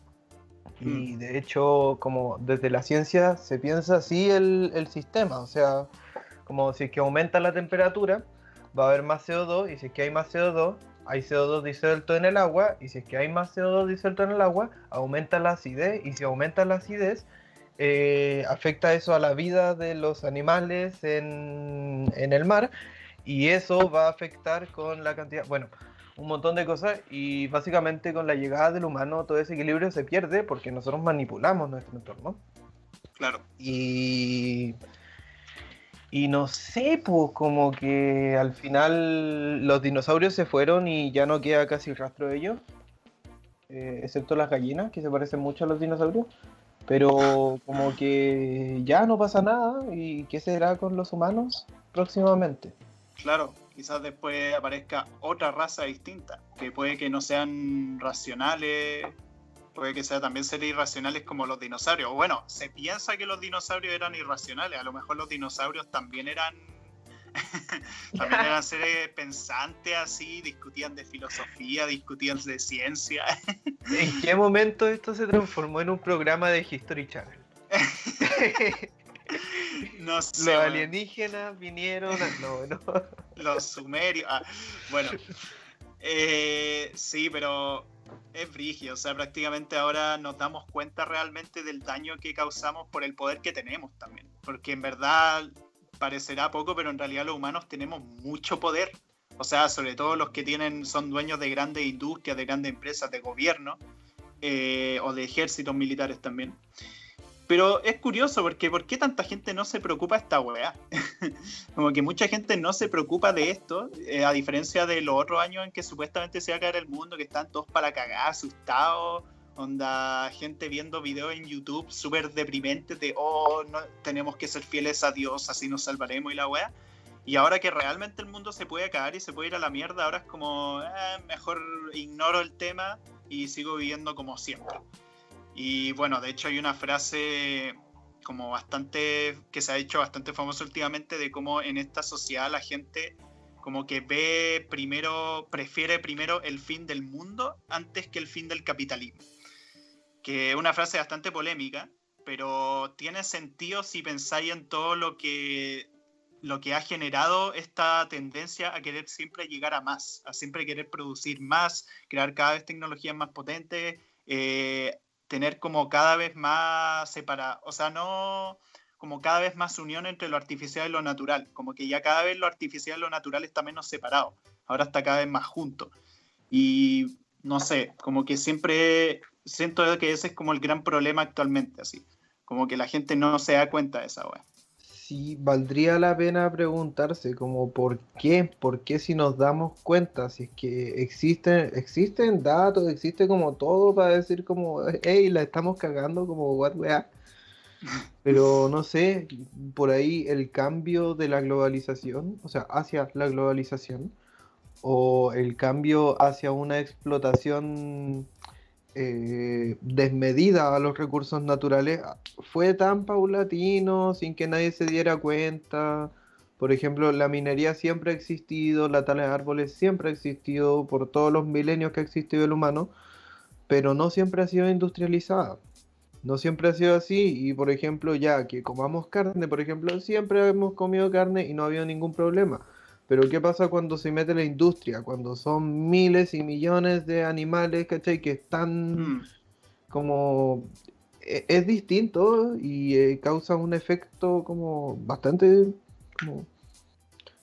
Y mm. de hecho, como desde la ciencia se piensa así el, el sistema, o sea, como si es que aumenta la temperatura, va a haber más CO2 y si es que hay más CO2, hay CO2 disuelto en el agua y si es que hay más CO2 disuelto en el agua, aumenta la acidez y si aumenta la acidez, eh, afecta eso a la vida de los animales en, en, el mar y eso va a afectar con la cantidad, bueno, un montón de cosas y básicamente con la llegada del humano todo ese equilibrio se pierde porque nosotros manipulamos nuestro entorno. Claro. Y y no sé, pues como que al final los dinosaurios se fueron y ya no queda casi rastro de ellos. Eh, excepto las gallinas, que se parecen mucho a los dinosaurios. Pero como que ya no pasa nada. ¿Y qué será con los humanos próximamente? Claro, quizás después aparezca otra raza distinta, que puede que no sean racionales, puede que sea también ser irracionales como los dinosaurios. Bueno, se piensa que los dinosaurios eran irracionales, a lo mejor los dinosaurios también eran también eran seres pensantes así, discutían de filosofía, discutían de ciencia. ¿En qué momento esto se transformó en un programa de History Channel? no sé. Los alienígenas vinieron, no, no. Los sumerios. Ah, bueno, eh, sí, pero es brígido, o sea, prácticamente ahora nos damos cuenta realmente del daño que causamos por el poder que tenemos también. Porque en verdad parecerá poco, pero en realidad los humanos tenemos mucho poder. O sea, sobre todo los que tienen, son dueños de grandes industrias, de grandes empresas, de gobierno eh, o de ejércitos militares también. Pero es curioso porque ¿por qué tanta gente no se preocupa esta weá? Como que mucha gente no se preocupa de esto, eh, a diferencia de los otros años en que supuestamente se va a caer el mundo, que están todos para cagar, asustados, onda gente viendo videos en YouTube súper deprimentes de, oh, no, tenemos que ser fieles a Dios, así nos salvaremos y la weá. Y ahora que realmente el mundo se puede caer y se puede ir a la mierda, ahora es como, eh, mejor ignoro el tema y sigo viviendo como siempre. Y bueno, de hecho hay una frase como bastante, que se ha hecho bastante famosa últimamente de cómo en esta sociedad la gente como que ve primero, prefiere primero el fin del mundo antes que el fin del capitalismo. Que es una frase bastante polémica, pero tiene sentido si pensáis en todo lo que, lo que ha generado esta tendencia a querer siempre llegar a más, a siempre querer producir más, crear cada vez tecnologías más potentes, eh, tener como cada vez más separado, o sea, no como cada vez más unión entre lo artificial y lo natural, como que ya cada vez lo artificial y lo natural está menos separado, ahora está cada vez más junto. Y no sé, como que siempre siento que ese es como el gran problema actualmente, así, como que la gente no se da cuenta de esa wea sí valdría la pena preguntarse como por qué, por qué si nos damos cuenta, si es que existen, existen datos, existe como todo para decir como, hey, la estamos cagando como what weá. Pero no sé, por ahí el cambio de la globalización, o sea, hacia la globalización, o el cambio hacia una explotación eh, desmedida a los recursos naturales fue tan paulatino, sin que nadie se diera cuenta. Por ejemplo, la minería siempre ha existido, la tala de árboles siempre ha existido por todos los milenios que ha existido el humano, pero no siempre ha sido industrializada. No siempre ha sido así y, por ejemplo, ya que comamos carne, por ejemplo, siempre hemos comido carne y no ha habido ningún problema. Pero ¿qué pasa cuando se mete la industria? Cuando son miles y millones de animales, ¿cachai? Que están mm. como... E, es, distinto y eh, causa un efecto como bastante...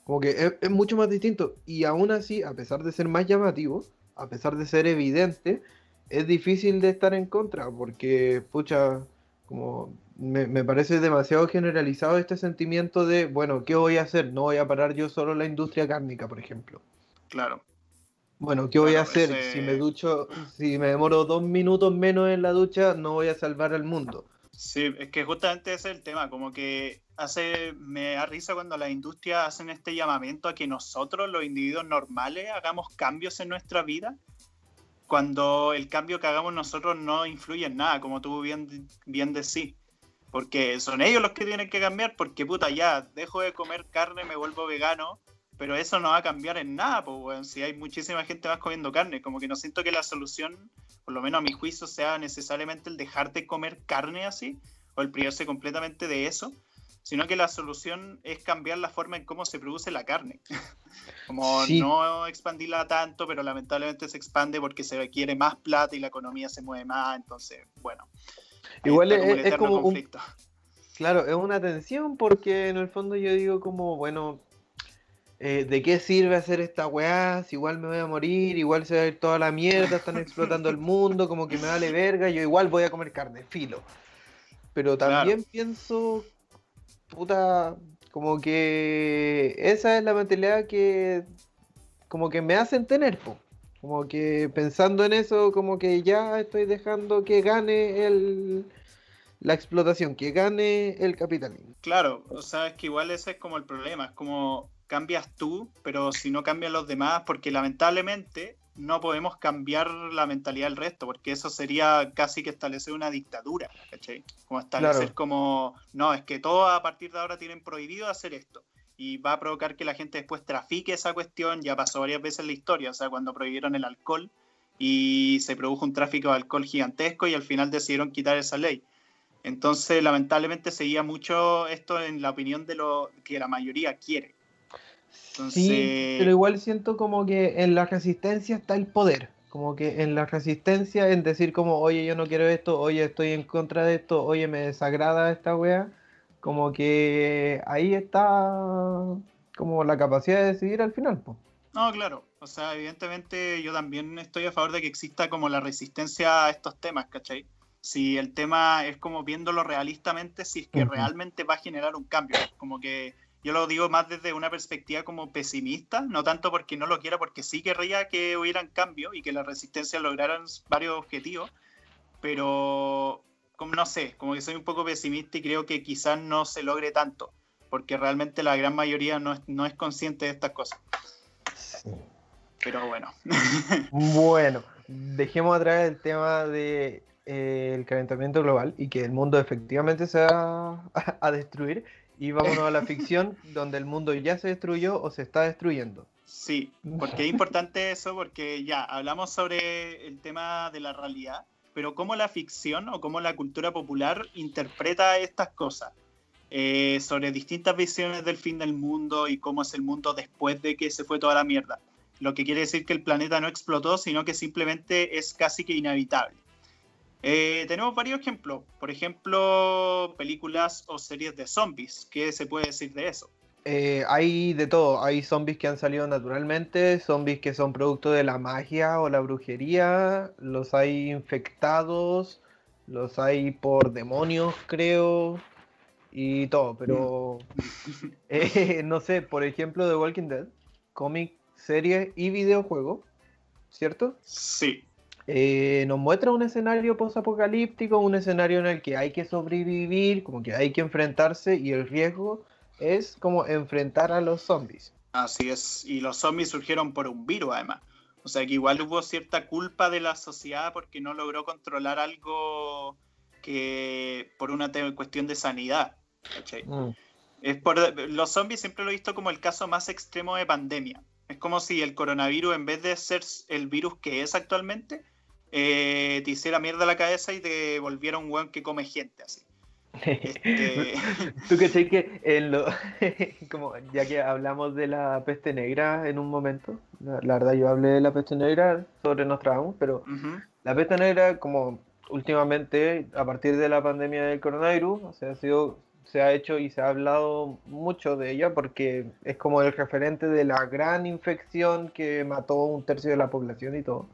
Como, que es, mucho más distinto. Y aún así, a pesar de ser más llamativo, a pesar de ser evidente, es difícil de estar en contra porque, pucha, como me, parece demasiado generalizado este sentimiento de, bueno, ¿qué voy a hacer? No voy a parar yo solo la industria cárnica, por ejemplo. Claro. Bueno, ¿qué voy a hacer? Si me ducho, si me demoro dos minutos menos en la ducha, no voy a salvar al mundo. Sí, es que justamente ese es el tema, como que hace, me da risa cuando las industrias hacen este llamamiento a que nosotros, los individuos normales, hagamos cambios en nuestra vida, cuando el cambio que hagamos nosotros no influye en nada, como tú bien, bien decís. Porque son ellos los que tienen que cambiar, porque puta, ya dejo de comer carne, me vuelvo vegano, pero eso no va a cambiar en nada, pues, si hay muchísima gente más comiendo carne, como que no siento que la solución, por lo menos a mi juicio, sea necesariamente el dejar de comer carne así, o el privarse completamente de eso, sino que la solución es cambiar la forma en cómo se produce la carne. Como no expandirla tanto, pero lamentablemente se expande porque se requiere más plata y la economía se mueve más, entonces, bueno. Igual es, como un... Claro, es una tensión porque en el fondo yo digo como, bueno, eh, ¿de qué sirve hacer esta weá? Si igual me voy a morir, igual se va a ir toda la mierda, están explotando el mundo, como que me vale verga, yo igual voy a comer carne, filo. Pero también pienso puta, como que esa es la mentalidad que como que me hacen tener, como que pensando en eso, como que ya estoy dejando que gane el la explotación, que gane el capitalismo. Claro, o sea, es que igual ese es como el problema, es como cambias tú, pero si no cambian los demás, porque lamentablemente no podemos cambiar la mentalidad del resto, porque eso sería casi que establecer una dictadura, ¿cachai? Como establecer como, no, es que todos a partir de ahora tienen prohibido hacer esto. Y va a provocar que la gente después trafique esa cuestión, ya pasó varias veces en la historia, o sea, cuando prohibieron el alcohol y se produjo un tráfico de alcohol gigantesco y al final decidieron quitar esa ley. Entonces, lamentablemente seguía mucho esto en la opinión de lo que la mayoría quiere. Sí, pero igual siento como que en la resistencia está el poder. Como que en la resistencia, en decir como, oye, yo no quiero esto, oye, estoy en contra de esto, oye, me desagrada esta wea. Como que ahí está como la capacidad de decidir al final, pues. No, claro. O sea, evidentemente yo también estoy a favor de que exista como la resistencia a estos temas, ¿cachai? Si el tema es como viéndolo realistamente, si es que realmente va a generar un cambio. Como que yo lo digo más desde una perspectiva como pesimista, no tanto porque no lo quiera, porque sí querría que hubieran cambios y que la resistencia lograran varios objetivos, pero como no sé, como que soy un poco pesimista y creo que quizás no se logre tanto, porque realmente la gran mayoría no es, no es consciente de estas cosas. Pero bueno. bueno, dejemos atrás el tema de eh, el calentamiento global y que el mundo efectivamente se va a destruir y vámonos a la ficción donde el mundo ya se destruyó o se está destruyendo. Sí, porque es importante eso, porque ya hablamos sobre el tema de la realidad, pero cómo la ficción o cómo la cultura popular interpreta estas cosas. Eh, sobre distintas visiones del fin del mundo y cómo es el mundo después de que se fue toda la mierda. Lo que quiere decir que el planeta no explotó, sino que simplemente es casi que inhabitable. Eh, tenemos varios ejemplos. Por ejemplo, películas o series de zombies. ¿Qué se puede decir de eso? Eh, hay de todo. Hay zombies que han salido naturalmente, zombies que son producto de la magia o la brujería, los hay infectados, los hay por demonios, creo, y todo. Pero eh, no sé, por ejemplo, The Walking Dead, cómic, serie y videojuego, ¿cierto? Sí. Eh, nos muestra un escenario post-apocalíptico, un escenario en el que hay que sobrevivir, como que hay que enfrentarse y el riesgo es como enfrentar a los zombies. Así es, y los zombies surgieron por un virus además. O sea que igual hubo cierta culpa de la sociedad porque no logró controlar algo que por una cuestión de sanidad. Mm. Es por, los zombies siempre lo he visto como el caso más extremo de pandemia. Es como si el coronavirus, en vez de ser el virus que es actualmente, eh, te hiciera mierda la cabeza y te volviera un weón que come gente así. Este... Tú que que en lo, como ya que hablamos de la peste negra en un momento, la, verdad yo hablé de la peste negra sobre Nostradamus, pero la peste negra como últimamente a partir de la pandemia del coronavirus, o sea, ha sido se ha hecho y se ha hablado mucho de ella porque es como el referente de la gran infección que mató un tercio de la población y todo.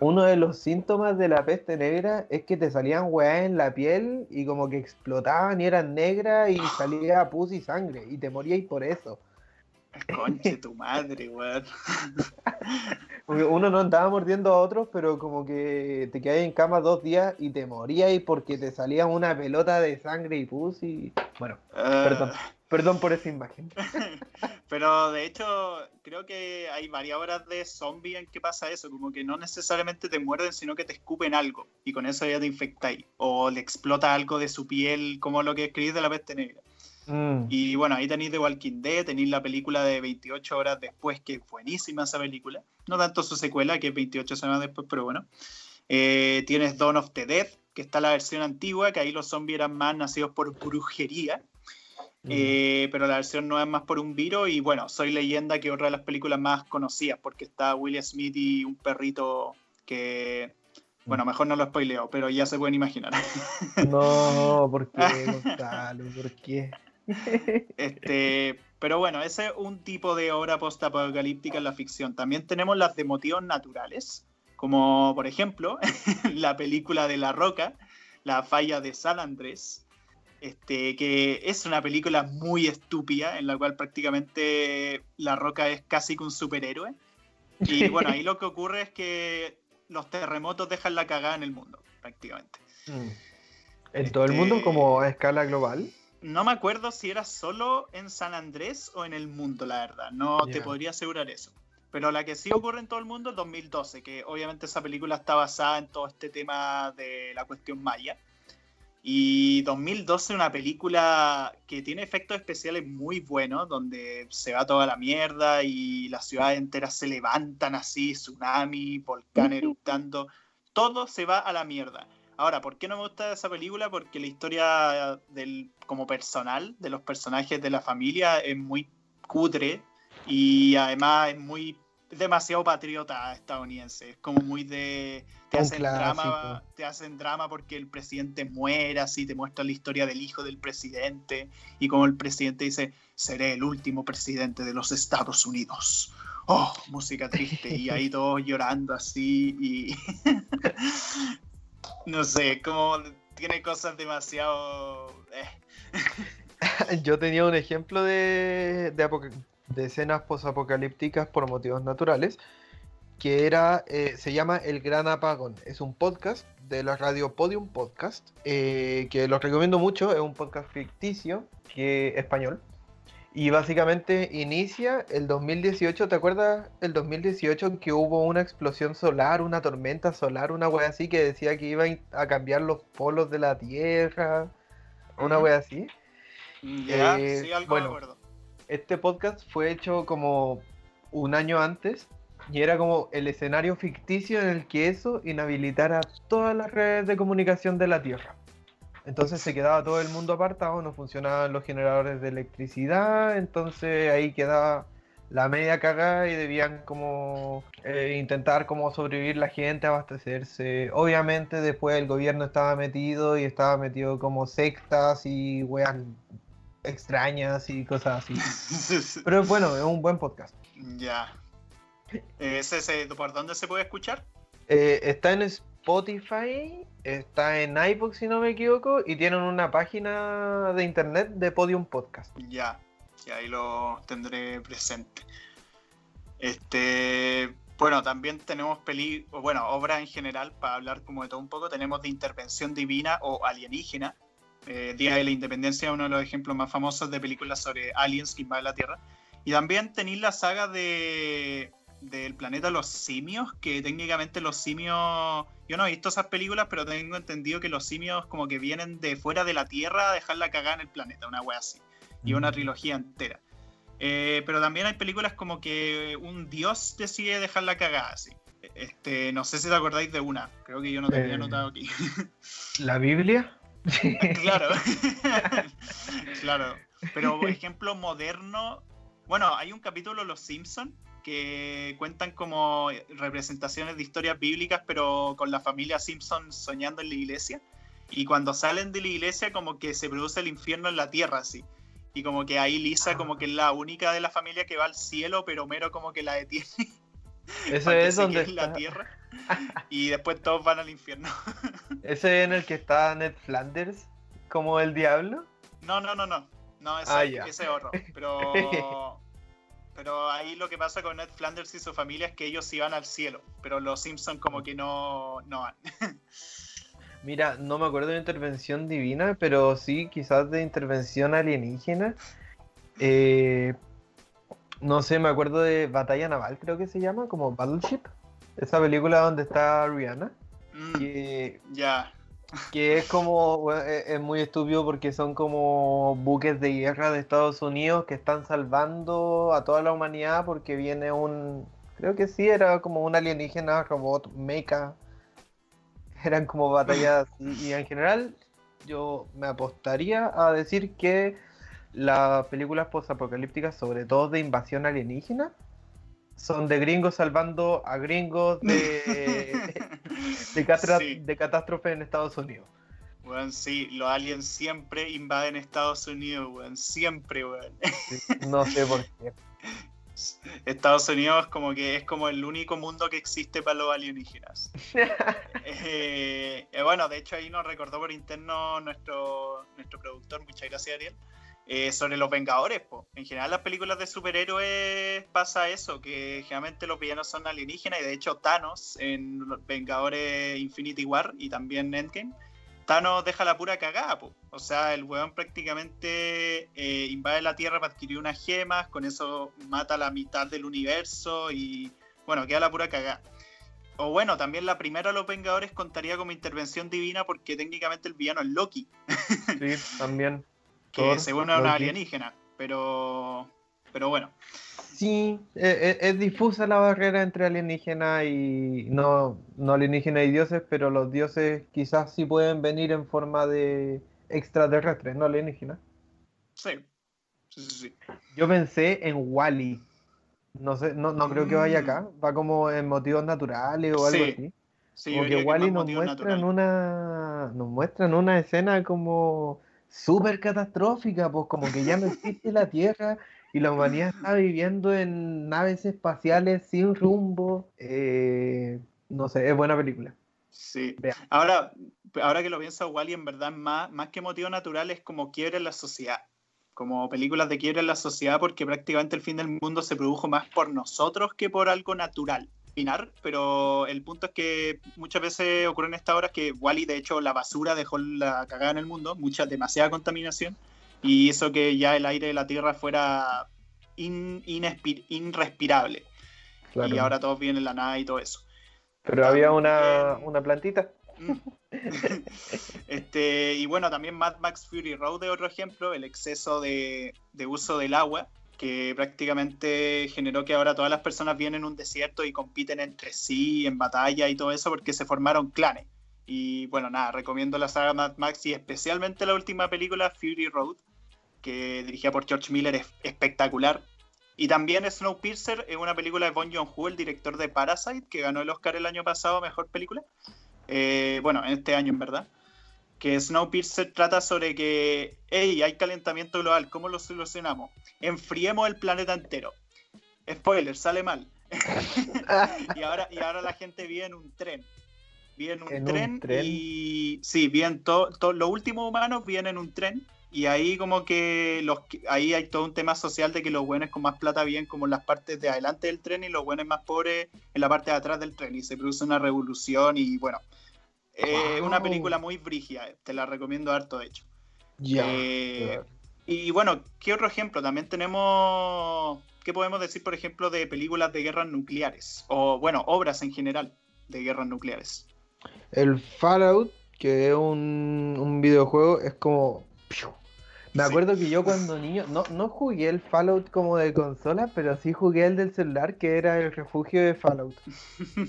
Uno de los síntomas de la peste negra es que te salían weas en la piel y como que explotaban y eran negras y salía pus y sangre y te morías por eso. Conche tu madre, weón. uno no andaba mordiendo a otros, pero como que te quedabas en cama dos días y te morías porque te salía una pelota de sangre y pus y. Bueno, perdón. Perdón por esa imagen. Pero de hecho, creo que hay varias horas de zombie en que pasa eso, como que no necesariamente te muerden, sino que te escupen algo y con eso ya te infectáis. O le explota algo de su piel, como lo que escribís de la peste negra. Mm. Y bueno, ahí tenéis The Walking Dead, tenéis la película de 28 horas después, que es buenísima esa película. No tanto su secuela, que es 28 semanas después, pero bueno. Eh, tienes Dawn of the Dead, que está la versión antigua, que ahí los zombies eran más nacidos por brujería. Mm. Eh, pero la versión nueva es más por un virus. Y bueno, Soy Leyenda, que es otra de las películas más conocidas, porque está Will Smith y un perrito que. Bueno, mm. mejor no lo spoileo, pero ya se pueden imaginar. No, ¿por qué, Gonzalo? ¿Por qué? Este, pero bueno, ese es un tipo de obra postapocalíptica en la ficción. También tenemos las de motivos naturales, como por ejemplo la película de La Roca, La falla de San Andrés, este, que es una película muy estúpida en la cual prácticamente La Roca es casi que un superhéroe. Y bueno, ahí lo que ocurre es que los terremotos dejan la cagada en el mundo, prácticamente. Mm. ¿En todo el mundo este, como a escala global? No me acuerdo si era solo en San Andrés o en el mundo, la verdad. No te podría asegurar eso. Pero la que sí ocurre en todo el mundo es 2012, que obviamente esa película está basada en todo este tema de la cuestión maya. Y 2012 es una película que tiene efectos especiales muy buenos, donde se va toda la mierda y las ciudades enteras se levantan así, tsunami, volcán eruptando, todo se va a la mierda. Ahora, ¿por qué no me gusta esa película? Porque la historia del, como personal de los personajes de la familia es muy cutre y además es muy demasiado patriota estadounidense. Es como muy de. Te hacen drama. Te hacen drama porque el presidente muera, así te muestra la historia del hijo del presidente. Y como el presidente dice, seré el último presidente de los Estados Unidos. Oh, música triste. Y ahí todos llorando así. Y. no sé, como tiene cosas demasiado. Eh. Yo tenía un ejemplo de, de de escenas posapocalípticas por motivos naturales, que era, eh, se llama El Gran Apagón. Es un podcast de la radio Podium Podcast, eh, que los recomiendo mucho, es un podcast ficticio, que español. Y básicamente inicia el 2018, ¿te acuerdas el 2018 que hubo una explosión solar, una tormenta solar, una wea así que decía que iba a cambiar los polos de la Tierra? Una wea así. Ya, eh, sí, algo bueno, acuerdo este podcast fue hecho como un año antes y era como el escenario ficticio en el que eso inhabilitara todas las redes de comunicación de la Tierra. Entonces se quedaba todo el mundo apartado, no funcionaban los generadores de electricidad, entonces ahí quedaba la media cagada y debían como eh, intentar como sobrevivir la gente, abastecerse. Obviamente después el gobierno estaba metido y estaba metido como sectas y weas extrañas y cosas así. Pero bueno, es un buen podcast. Ya. ¿Ese, ¿Por dónde se puede escuchar? Eh, está en Spotify, está en iBook si no me equivoco, y tienen una página de internet de Podium Podcast. Ya, y ahí lo tendré presente. Este, bueno, también tenemos peli, bueno, obras en general, para hablar como de todo un poco, tenemos de intervención divina o alienígena, eh, Día de la Independencia es uno de los ejemplos más famosos de películas sobre aliens que invaden la Tierra. Y también tenéis la saga de del planeta Los Simios, que técnicamente los simios, yo no he visto esas películas, pero tengo entendido que los simios como que vienen de fuera de la Tierra a dejarla cagada en el planeta, una wea así. Y una mm. trilogía entera. Eh, pero también hay películas como que un dios decide dejarla cagada así. Este, no sé si te acordáis de una, creo que yo no te había anotado aquí. ¿La Biblia? Claro, claro. Pero, por ejemplo, moderno. Bueno, hay un capítulo de Los Simpsons que cuentan como representaciones de historias bíblicas, pero con la familia Simpson soñando en la iglesia. Y cuando salen de la iglesia, como que se produce el infierno en la tierra, así. Y como que ahí Lisa, como que es la única de la familia que va al cielo, pero Mero como que la detiene. Eso es donde está... la tierra. Y después todos van al infierno. ¿Ese en el que está Ned Flanders como el diablo? No, no, no, no. No, ese, ah, ese es otro. Pero, pero ahí lo que pasa con Ned Flanders y su familia es que ellos sí van al cielo, pero los Simpsons como que no, no van. Mira, no me acuerdo de intervención divina, pero sí, quizás de intervención alienígena. Eh, no sé, me acuerdo de Batalla Naval, creo que se llama, como Battleship. Esa película donde está Rihanna. Mm, ya. Que es como, es muy estúpido porque son como buques de guerra de Estados Unidos que están salvando a toda la humanidad porque viene un, creo que sí, era como un alienígena robot mecha. Eran como batallas y, en general yo me apostaría a decir que las películas postapocalípticas, sobre todo de invasión alienígena, son de gringos salvando a gringos de, de, catástrofe en Estados Unidos. Bueno, sí, los aliens siempre invaden Estados Unidos, weón, siempre, weón. no sé por qué. Estados Unidos como que es como el único mundo que existe para los alienígenas. Eh, eh, bueno, de hecho ahí nos recordó por interno nuestro, nuestro productor, muchas gracias Ariel, eh, sobre los Vengadores. En general, las películas de superhéroes pasa eso, que generalmente los villanos son alienígenas, y de hecho, Thanos en Vengadores Infinity War y también Endgame, Thanos deja la pura cagada. O sea, el weón prácticamente eh, invade la Tierra para adquirir unas gemas, con eso mata la mitad del universo y bueno, queda la pura cagada. O bueno, también la primera de los Vengadores contaría como intervención divina porque técnicamente el villano es Loki. Sí, también que según es una alienígena, pero, pero bueno. Sí, e, e, es, difusa la barrera entre alienígena y no, no alienígena y dioses, pero los dioses quizás sí pueden venir en forma de extraterrestres, no alienígena. Sí. Sí, sí, Yo pensé en Wally. No sé, no, no creo que vaya acá. Mm. Va como en motivos naturales o algo así. Sí, Porque Wally nos muestran una. Nos muestran una escena como súper catastrófica, pues como que ya no existe la Tierra y la humanidad está viviendo en naves espaciales sin rumbo. Eh, no sé, es buena película. Sí. Ahora, ahora que lo pienso, Wally en verdad más, más que motivo natural es como quiebre en la sociedad. Como películas de quiebre en la sociedad porque prácticamente el fin del mundo se produjo más por nosotros que por algo natural pero el punto es que muchas veces ocurren estas horas que Wally, de hecho, la basura dejó la cagada en el mundo, mucha, demasiada contaminación, y hizo que ya el aire de la Tierra fuera inrespirable. Y ahora todos vienen en la nada y todo eso. Pero había una, una plantita. Mm. este, y bueno, también Mad Max Fury Road es otro ejemplo, el exceso de, de uso del agua que prácticamente generó que ahora todas las personas vienen en un desierto y compiten entre sí en batalla y todo eso porque se formaron clanes. Y bueno, nada, recomiendo la saga Mad Max y especialmente la última película, Fury Road, que dirigida por George Miller, es espectacular. Y también Snowpiercer es una película de Bon Joon-ho, el director de Parasite, que ganó el Oscar el año pasado, mejor película. Eh, bueno, en este año en verdad que Snowpiercer trata sobre que, hey, hay calentamiento global, ¿cómo lo solucionamos? Enfriemos el planeta entero. Spoiler, sale mal. y, ahora, y ahora la gente vive en un tren. Vive en un, tren, y sí, viven todos los últimos humanos viven en un tren y ahí como que los ahí hay todo un tema social de que los buenos con más plata viven como en las partes de adelante del tren y los buenos más pobres en la parte de atrás del tren y se produce una revolución y bueno, es una película muy brígida, te la recomiendo harto, de hecho. Eh, y bueno, ¿qué otro ejemplo? También tenemos, ¿qué podemos decir, por ejemplo, de películas de guerras nucleares? O, bueno, obras en general de guerras nucleares. El Fallout, que es un, videojuego, es como... Me acuerdo que yo cuando niño, no, no jugué el Fallout como de consola, pero sí jugué el del celular, que era el refugio de Fallout.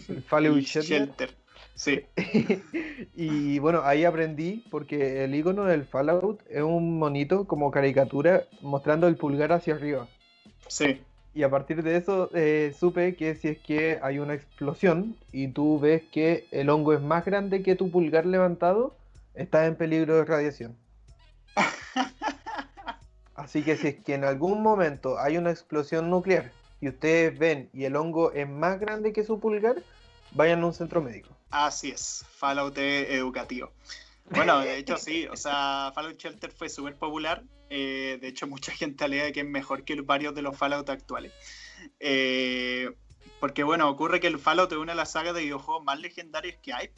El Fallout Shelter. Sí. y bueno, ahí aprendí porque el icono del Fallout es un monito como caricatura mostrando el pulgar hacia arriba. Sí. Y a partir de eso eh, supe que si es que hay una explosión y tú ves que el hongo es más grande que tu pulgar levantado, estás en peligro de radiación. Así que si es que en algún momento hay una explosión nuclear y ustedes ven y el hongo es más grande que su pulgar, vayan a un centro médico. Así es, Fallout educativo. Bueno, de hecho sí, o sea, Fallout Shelter fue súper popular. Eh, de hecho, mucha gente alega que es mejor que varios de los Fallout actuales. Eh, porque bueno, ocurre que el Fallout es una de las sagas de videojuegos más legendarias que hay.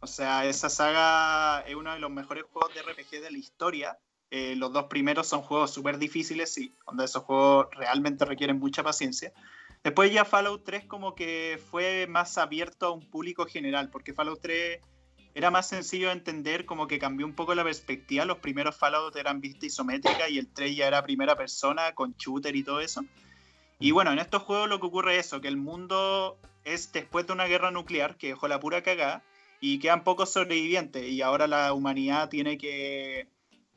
O sea, esa saga es uno de los mejores juegos de RPG de la historia. Eh, los dos primeros son juegos súper difíciles, sí, donde esos juegos realmente requieren mucha paciencia. Después ya Fallout 3 como que fue más abierto a un público general, porque Fallout 3 era más sencillo de entender, como que cambió un poco la perspectiva. Los primeros Fallout eran vista isométrica y el 3 ya era primera persona con shooter y todo eso. Y bueno, en estos juegos lo que ocurre es eso, que el mundo es después de una guerra nuclear que dejó la pura cagada y quedan pocos sobrevivientes y ahora la humanidad tiene que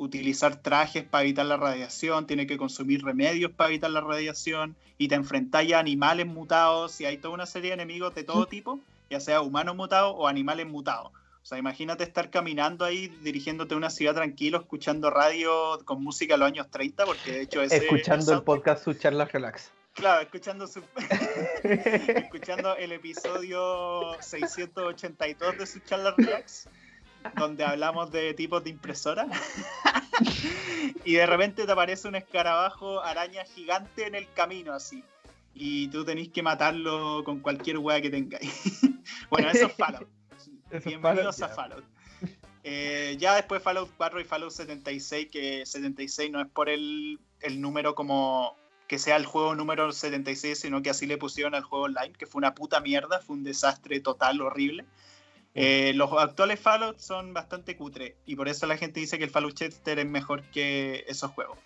utilizar trajes para evitar la radiación, tiene que consumir remedios para evitar la radiación y te enfrentas a animales mutados y hay toda una serie de enemigos de todo tipo, ya sea humanos mutados o animales mutados. O sea, imagínate estar caminando ahí, dirigiéndote a una ciudad tranquilo, escuchando radio con música de los años 30, porque de hecho Escuchando el podcast Su Charla Relax. Claro, escuchando, escuchando el episodio 682 de Su Charla Relax, donde hablamos de tipos de impresora. y de repente te aparece un escarabajo araña gigante en el camino, así. Y tú tenés que matarlo con cualquier weá que tengáis. bueno, eso es Fallout. Bienvenidos a Fallout. Eh, ya después Fallout 4 y Fallout 76, que 76 no es por el, número como que sea el juego número 76, sino que así le pusieron al juego online, que fue una puta mierda, fue un desastre total, horrible. Eh, los actuales Fallout son bastante cutre y por eso la gente dice que el Fallout Chester es mejor que esos juegos,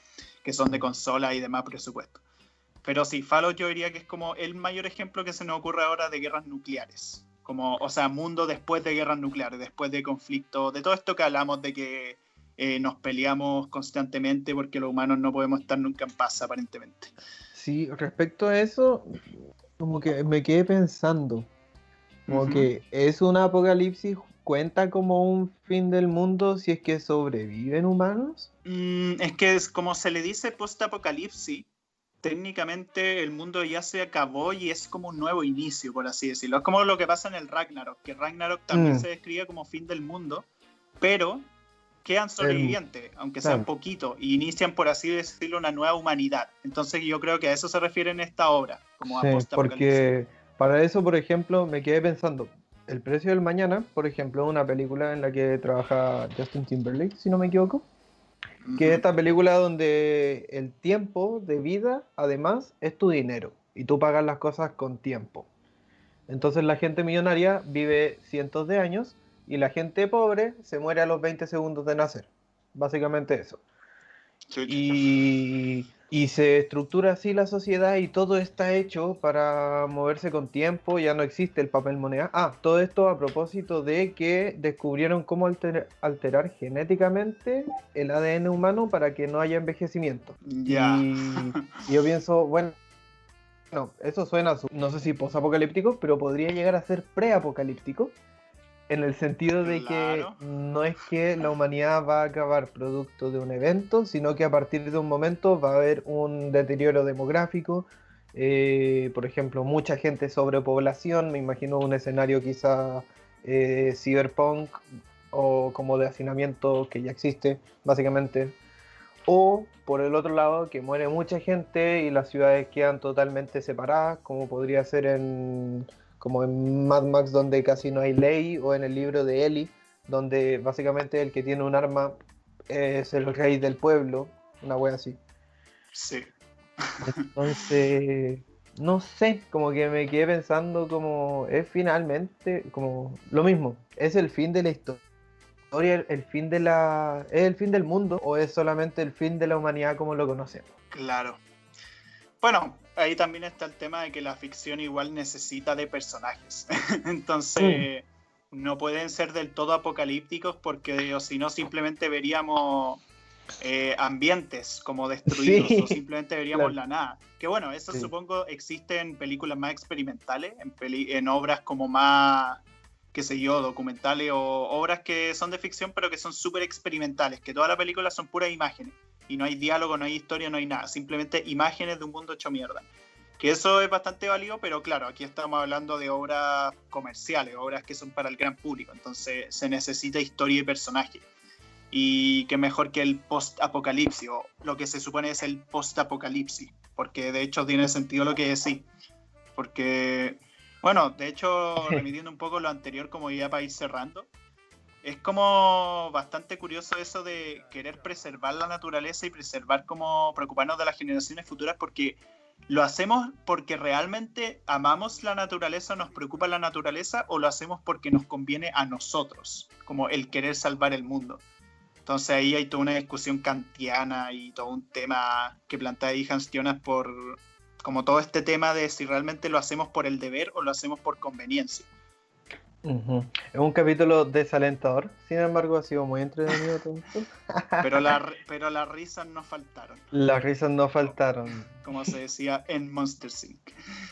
que son de consola y de más presupuesto. Pero sí, Fallout yo diría que es como el mayor ejemplo que se nos ocurre ahora de guerras nucleares como, o sea, mundo después de guerras nucleares, después de conflicto, de todo esto que hablamos de que eh, nos peleamos constantemente porque los humanos no podemos estar nunca en paz, aparentemente. Sí, respecto a eso, como que me quedé pensando, como que es un apocalipsis, cuenta como un fin del mundo si es que sobreviven humanos. Mm, es que es como se le dice post-apocalipsis, técnicamente el mundo ya se acabó y es como un nuevo inicio, por así decirlo. Es como lo que pasa en el Ragnarok, que Ragnarok también mm. se describe como fin del mundo, pero quedan sobrevivientes, aunque sean poquito, y inician, por así decirlo, una nueva humanidad. Entonces yo creo que a eso se refiere en esta obra, como sí, Porque para eso, por ejemplo, me quedé pensando, El precio del mañana, por ejemplo, una película en la que trabaja Justin Timberlake, si no me equivoco que es esta película donde el tiempo de vida, además, es tu dinero y tú pagas las cosas con tiempo. Entonces la gente millonaria vive cientos de años y la gente pobre se muere a los 20 segundos de nacer. Básicamente eso. Y y se estructura así la sociedad y todo está hecho para moverse con tiempo, ya no existe el papel moneda. Ah, todo esto a propósito de que descubrieron cómo alterar genéticamente el ADN humano para que no haya envejecimiento. Ya. Y, yo pienso, bueno, no, eso suena, no sé si posapocalíptico, pero podría llegar a ser preapocalíptico en el sentido de que no es que la humanidad va a acabar producto de un evento, sino que a partir de un momento va a haber un deterioro demográfico, eh, por ejemplo, mucha gente sobrepoblación, me imagino un escenario quizá eh, cyberpunk o como de hacinamiento que ya existe, básicamente. O por el otro lado, que muere mucha gente y las ciudades quedan totalmente separadas, como podría ser en como en Mad Max donde casi no hay ley, o en el libro de Eli, donde básicamente el que tiene un arma es el rey del pueblo, una wea así. Sí. Entonces, no sé, como que me quedé pensando como es finalmente como lo mismo, es el fin de la historia, el fin de la es el fin del mundo o es solamente el fin de la humanidad como lo conocemos. Claro. Bueno, ahí también está el tema de que la ficción igual necesita de personajes. Entonces, mm. no pueden ser del todo apocalípticos porque o si no simplemente veríamos eh, ambientes como destruidos o simplemente veríamos la nada. Que bueno, eso supongo existe en películas más experimentales, en, en obras como más qué sé yo, documentales o obras que son de ficción pero que son súper experimentales, que todas las películas son puras imágenes y no hay diálogo, no hay historia, no hay nada, simplemente imágenes de un mundo hecho mierda. Que eso es bastante válido, pero claro, aquí estamos hablando de obras comerciales, obras que son para el gran público, entonces se necesita historia y personaje. Y qué mejor que el post-apocalipsis, o lo que se supone es el post-apocalipsis, porque de hecho tiene sentido lo que decís. Porque, bueno, de hecho, remitiendo un poco lo anterior, como ya para ir cerrando, es como bastante curioso eso de querer preservar la naturaleza y preservar como preocuparnos de las generaciones futuras porque ¿Lo hacemos porque realmente amamos la naturaleza, nos preocupa la naturaleza, o lo hacemos porque nos conviene a nosotros, como el querer salvar el mundo? Entonces ahí hay toda una discusión kantiana y todo un tema que plantea ahí Hans Jonas por como todo este tema de si realmente lo hacemos por el deber o lo hacemos por conveniencia. Es un capítulo desalentador, sin embargo ha sido muy entretenido. pero, la, pero las risas no faltaron. Las risas no faltaron. Como se decía en Monster Sync.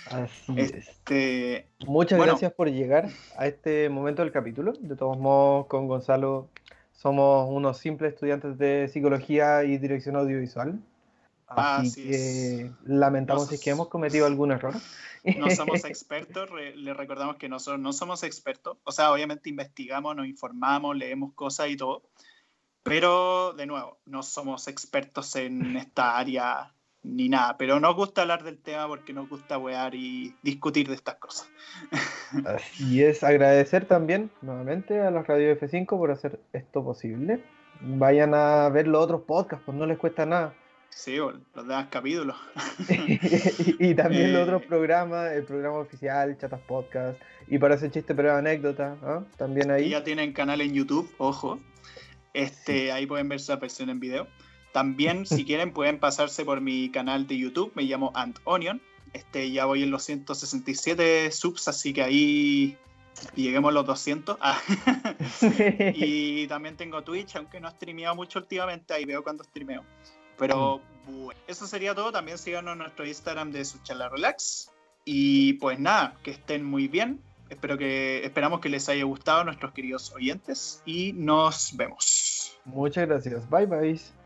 Así este, Muchas gracias por llegar a este momento del capítulo. De todos modos, con Gonzalo somos unos simples estudiantes de psicología y dirección audiovisual. Así, que lamentamos si es que hemos cometido algún error. No somos expertos, le recordamos que nosotros no somos expertos. O sea, obviamente investigamos, nos informamos, leemos cosas y todo. Pero, de nuevo, no somos expertos en esta área ni nada. Pero nos gusta hablar del tema porque nos gusta wear y discutir de estas cosas. Así es, agradecer también nuevamente a la Radio F5 por hacer esto posible. Vayan a ver los otros podcasts, pues no les cuesta nada Sí, los demás capítulos. y, también los otros eh, programas, el programa oficial, Chatas Podcast, y para ese chiste pero anécdota, también ahí. ya tienen canal en YouTube, ojo. Este, Ahí pueden ver esa versión en video. También, si quieren, pueden pasarse por mi canal de YouTube, me llamo Ant Onion. Este, ya voy en los 167 subs, así que ahí lleguemos a los 200. Ah. y también tengo Twitch, aunque no he streameado mucho últimamente, ahí veo cuando streameo. Pero mm. bueno, eso sería todo. También síganos en nuestro Instagram de Suchala Relax. Y pues nada, que estén muy bien. Espero que, esperamos que les haya gustado a nuestros queridos oyentes y nos vemos. Muchas gracias. Bye bye.